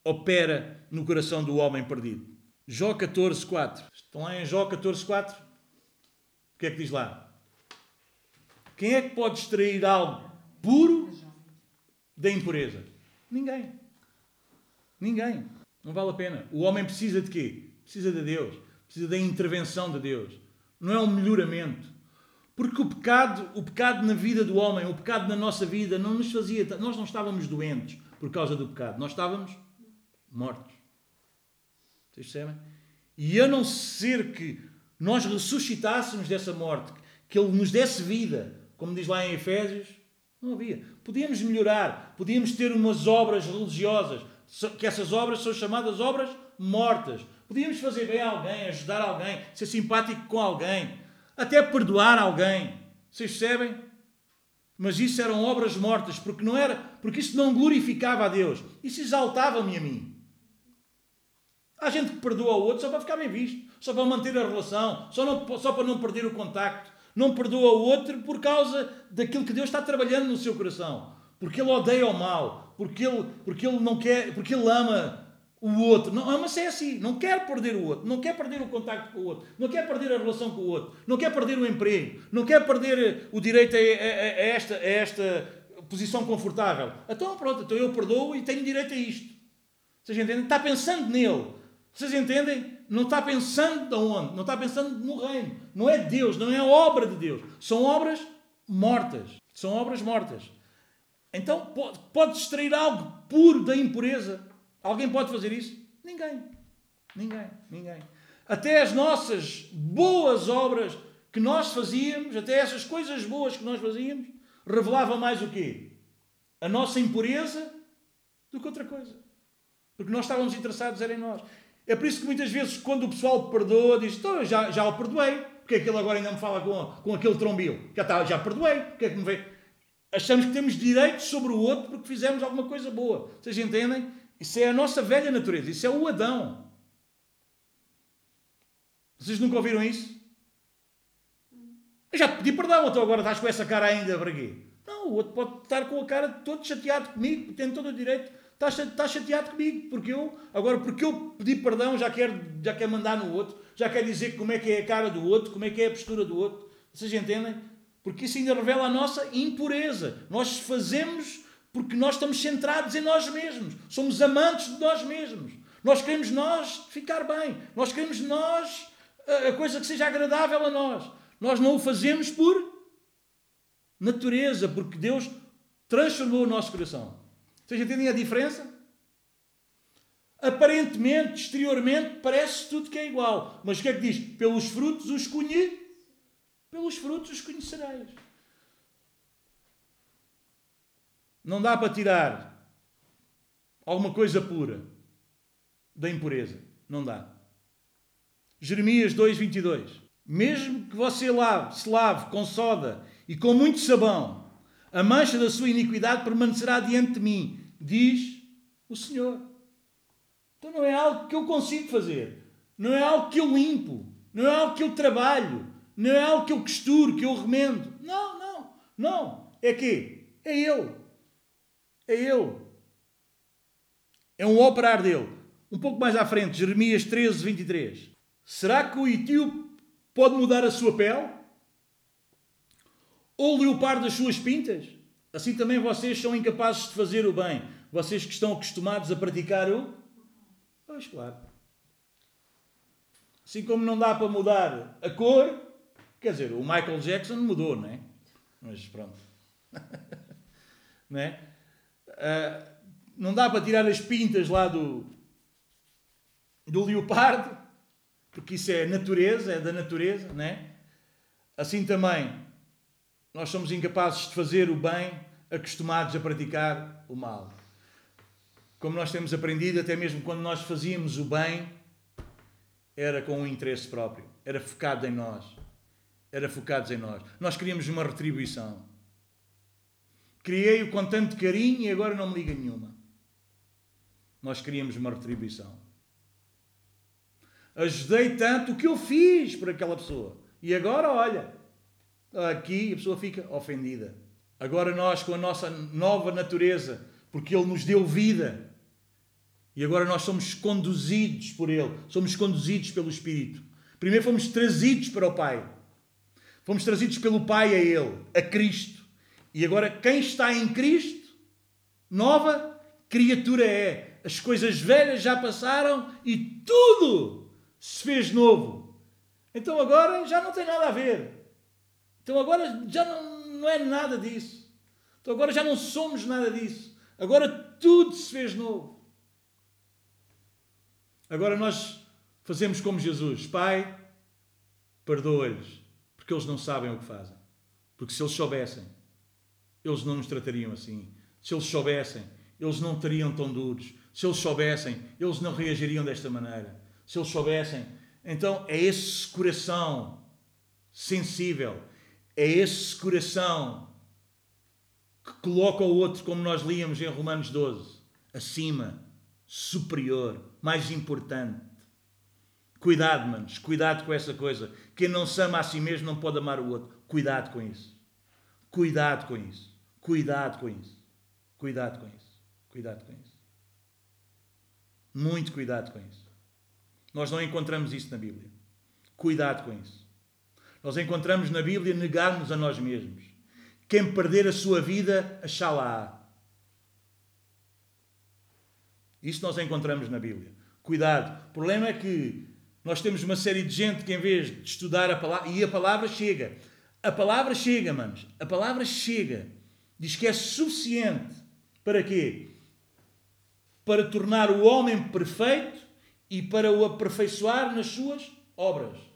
opera no coração do homem perdido. Jó 14, 4. Estão lá em Jó 14, 4? O que é que diz lá? Quem é que pode extrair algo puro da impureza? Ninguém. Ninguém. Não vale a pena. O homem precisa de quê? Precisa de Deus. Precisa da intervenção de Deus. Não é um melhoramento. Porque o pecado, o pecado na vida do homem, o pecado na nossa vida, não nos fazia. Nós não estávamos doentes por causa do pecado, nós estávamos mortos. Vocês percebem? E a não ser que nós ressuscitássemos dessa morte, que Ele nos desse vida, como diz lá em Efésios, não havia. Podíamos melhorar, podíamos ter umas obras religiosas, que essas obras são chamadas obras mortas. Podíamos fazer bem a alguém, ajudar alguém, ser simpático com alguém, até perdoar alguém. Vocês percebem? Mas isso eram obras mortas, porque não era, porque isso não glorificava a Deus. Isso exaltava-me a mim. Há gente que perdoa o outro só para ficar bem visto, só para manter a relação, só, não, só para não perder o contacto. Não perdoa o outro por causa daquilo que Deus está trabalhando no seu coração. Porque ele odeia o mal, porque ele, porque ele não quer, porque ele ama o outro. Não, ama-se é assim, não quer perder o outro, não quer perder o contacto com o outro, não quer perder a relação com o outro, não quer perder o emprego, não quer perder o direito a, a, a esta, a esta posição confortável. Então pronto, então eu perdoo e tenho direito a isto. Vocês entendem? Está pensando nele. Vocês entendem? Não está pensando de onde? Não está pensando no reino. Não é Deus, não é obra de Deus. São obras mortas. São obras mortas. Então pode, pode extrair algo puro da impureza. Alguém pode fazer isso? Ninguém. Ninguém. Ninguém. Até as nossas boas obras que nós fazíamos, até essas coisas boas que nós fazíamos, revelava mais o quê? A nossa impureza do que outra coisa. Porque nós estávamos interessados era em nós. É por isso que muitas vezes, quando o pessoal perdoa, diz: então, já, já o perdoei, porque aquele agora ainda me fala com, com aquele trombilo. Já, está, já perdoei, porque é que me vê? Achamos que temos direitos sobre o outro porque fizemos alguma coisa boa. Vocês entendem? Isso é a nossa velha natureza, isso é o Adão. Vocês nunca ouviram isso? Eu já te pedi perdão, então agora estás com essa cara ainda para quê? Não, o outro pode estar com a cara todo chateado comigo, tem todo o direito Estás, estás chateado comigo, porque eu, agora, porque eu pedi perdão, já quer, já quer mandar no outro, já quer dizer como é que é a cara do outro, como é que é a postura do outro. Vocês entendem? Porque isso ainda revela a nossa impureza. Nós fazemos porque nós estamos centrados em nós mesmos. Somos amantes de nós mesmos. Nós queremos nós ficar bem. Nós queremos nós a coisa que seja agradável a nós. Nós não o fazemos por natureza, porque Deus transformou o nosso coração. Vocês entendem a diferença? Aparentemente, exteriormente, parece tudo que é igual. Mas o que é que diz? Pelos frutos os conhe... Pelos frutos os conhecereis. Não dá para tirar alguma coisa pura da impureza. Não dá. Jeremias 2, 22. Mesmo que você lave, se lave com soda e com muito sabão, a mancha da sua iniquidade permanecerá diante de mim, diz o Senhor. Então não é algo que eu consigo fazer, não é algo que eu limpo, não é algo que eu trabalho, não é algo que eu costuro, que eu remendo. Não, não, não. É que é Ele. É Ele. É um operar dele. Um pouco mais à frente, Jeremias 13, 23. Será que o etíope pode mudar a sua pele? Ou leopardo das suas pintas? Assim também vocês são incapazes de fazer o bem. Vocês que estão acostumados a praticar o. Pois claro. Assim como não dá para mudar a cor, quer dizer, o Michael Jackson mudou, não é? Mas pronto. <laughs> não é? Uh, não dá para tirar as pintas lá do, do leopardo, porque isso é natureza, é da natureza, não é? Assim também nós somos incapazes de fazer o bem, acostumados a praticar o mal. Como nós temos aprendido, até mesmo quando nós fazíamos o bem, era com um interesse próprio, era focado em nós, era focados em nós. Nós queríamos uma retribuição. Criei-o com tanto carinho e agora não me liga nenhuma. Nós queríamos uma retribuição. Ajudei tanto o que eu fiz por aquela pessoa. E agora, olha, aqui a pessoa fica ofendida. Agora nós, com a nossa nova natureza, porque Ele nos deu vida, e agora nós somos conduzidos por Ele, somos conduzidos pelo Espírito. Primeiro fomos trazidos para o Pai. Fomos trazidos pelo Pai a Ele, a Cristo. E agora quem está em Cristo, nova criatura é. As coisas velhas já passaram e tudo se fez novo. Então agora já não tem nada a ver. Então agora já não, não é nada disso. Então agora já não somos nada disso. Agora tudo se fez novo. Agora nós fazemos como Jesus: Pai, perdoa-lhes, porque eles não sabem o que fazem. Porque se eles soubessem, eles não nos tratariam assim. Se eles soubessem, eles não teriam tão duros. Se eles soubessem, eles não reagiriam desta maneira. Se eles soubessem, então é esse coração sensível, é esse coração que coloca o outro, como nós líamos em Romanos 12, acima superior, mais importante. Cuidado, manos, cuidado com essa coisa. Quem não se ama a si mesmo não pode amar o outro. Cuidado com isso. Cuidado com isso. Cuidado com isso. Cuidado com isso. Cuidado com isso. Muito cuidado com isso. Nós não encontramos isso na Bíblia. Cuidado com isso. Nós encontramos na Bíblia negarmos a nós mesmos. Quem perder a sua vida, achá-la-á. Isso nós encontramos na Bíblia. Cuidado. O problema é que nós temos uma série de gente que, em vez de estudar a palavra, e a palavra chega. A palavra chega, manos. A palavra chega. Diz que é suficiente. Para quê? Para tornar o homem perfeito e para o aperfeiçoar nas suas obras.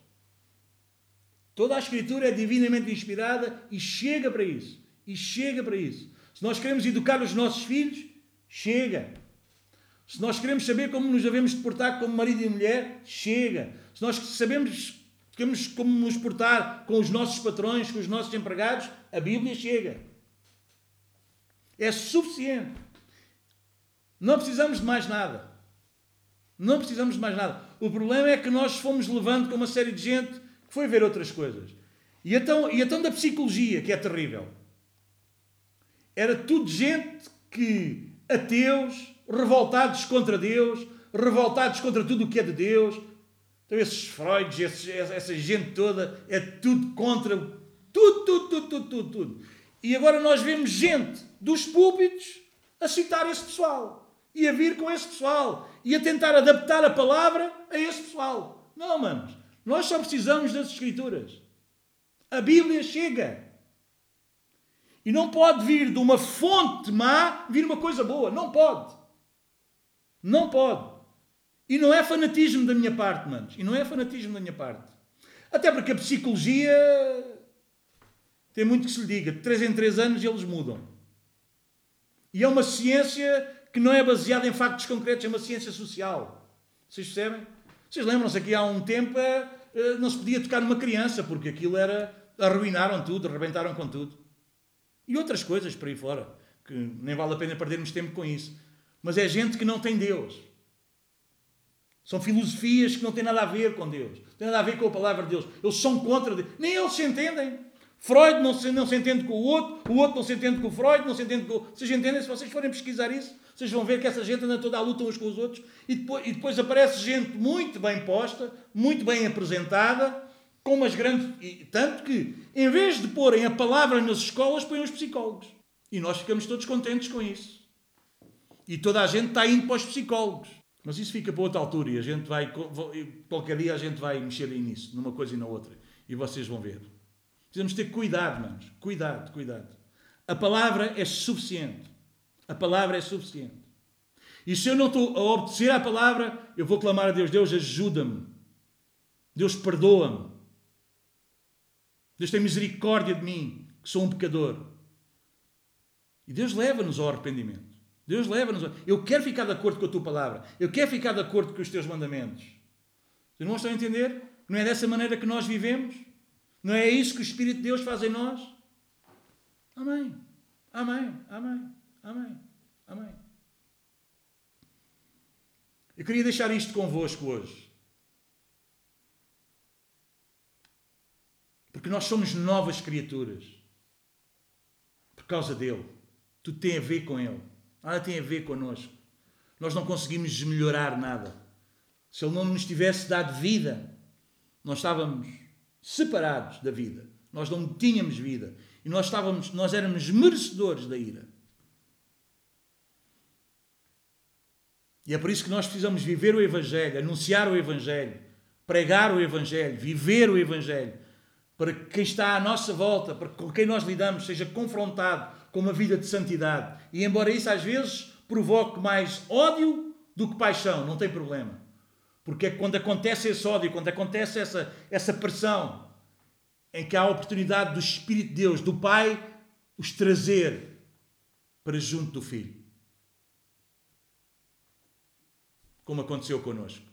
Toda a Escritura é divinamente inspirada e chega para isso. E chega para isso. Se nós queremos educar os nossos filhos, chega. Se nós queremos saber como nos devemos portar como marido e mulher, chega. Se nós sabemos queremos como nos portar com os nossos patrões, com os nossos empregados, a Bíblia chega. É suficiente. Não precisamos de mais nada. Não precisamos de mais nada. O problema é que nós fomos levando com uma série de gente foi ver outras coisas. E então, e então da psicologia, que é terrível. Era tudo gente que, ateus, revoltados contra Deus, revoltados contra tudo o que é de Deus. Então, esses Freud, esses, essa gente toda, é tudo contra tudo, tudo, tudo, tudo, tudo, tudo. E agora nós vemos gente dos púlpitos a citar esse pessoal e a vir com esse pessoal e a tentar adaptar a palavra a esse pessoal. Não, manos. Nós só precisamos das Escrituras. A Bíblia chega. E não pode vir de uma fonte má vir uma coisa boa. Não pode. Não pode. E não é fanatismo da minha parte, manos. E não é fanatismo da minha parte. Até porque a psicologia tem muito que se lhe diga. De 3 em 3 anos eles mudam. E é uma ciência que não é baseada em factos concretos, é uma ciência social. Vocês percebem? Vocês lembram-se aqui há um tempo eh, não se podia tocar numa criança porque aquilo era. arruinaram tudo, arrebentaram com tudo. E outras coisas por aí fora, que nem vale a pena perdermos tempo com isso. Mas é gente que não tem Deus. São filosofias que não têm nada a ver com Deus. Não têm nada a ver com a palavra de Deus. Eles são contra Deus. Nem eles se entendem. Freud não se, não se entende com o outro, o outro não se entende com o Freud, não se entende com. Vocês entendem? Se vocês forem pesquisar isso, vocês vão ver que essa gente anda toda à luta uns com os outros e depois, e depois aparece gente muito bem posta, muito bem apresentada, com umas grandes. E, tanto que, em vez de porem a palavra nas escolas, põem os psicólogos. E nós ficamos todos contentes com isso. E toda a gente está indo para os psicólogos. Mas isso fica para outra altura e a gente vai. Qualquer dia a gente vai mexer nisso, numa coisa e na outra. E vocês vão ver. Precisamos ter cuidado, manos. Cuidado, cuidado. A palavra é suficiente. A palavra é suficiente. E se eu não estou a obedecer à palavra, eu vou clamar a Deus: Deus, ajuda-me. Deus, perdoa-me. Deus tem misericórdia de mim, que sou um pecador. E Deus leva-nos ao arrependimento. Deus leva-nos. Ao... Eu quero ficar de acordo com a tua palavra. Eu quero ficar de acordo com os teus mandamentos. Vocês não estão a entender? Não é dessa maneira que nós vivemos? Não é isso que o Espírito de Deus faz em nós? Amém. Amém. Amém. Amém. Amém. Eu queria deixar isto convosco hoje. Porque nós somos novas criaturas. Por causa dele. Tudo tem a ver com ele. Nada tem a ver connosco. Nós não conseguimos melhorar nada. Se ele não nos tivesse dado vida, nós estávamos separados da vida. Nós não tínhamos vida. E nós, estávamos, nós éramos merecedores da ira. E é por isso que nós precisamos viver o Evangelho, anunciar o Evangelho, pregar o Evangelho, viver o Evangelho, para que quem está à nossa volta, para que com quem nós lidamos, seja confrontado com uma vida de santidade. E embora isso às vezes provoque mais ódio do que paixão, não tem problema. Porque é quando acontece esse ódio, quando acontece essa, essa pressão, em que há a oportunidade do Espírito de Deus, do Pai, os trazer para junto do Filho. Como aconteceu connosco.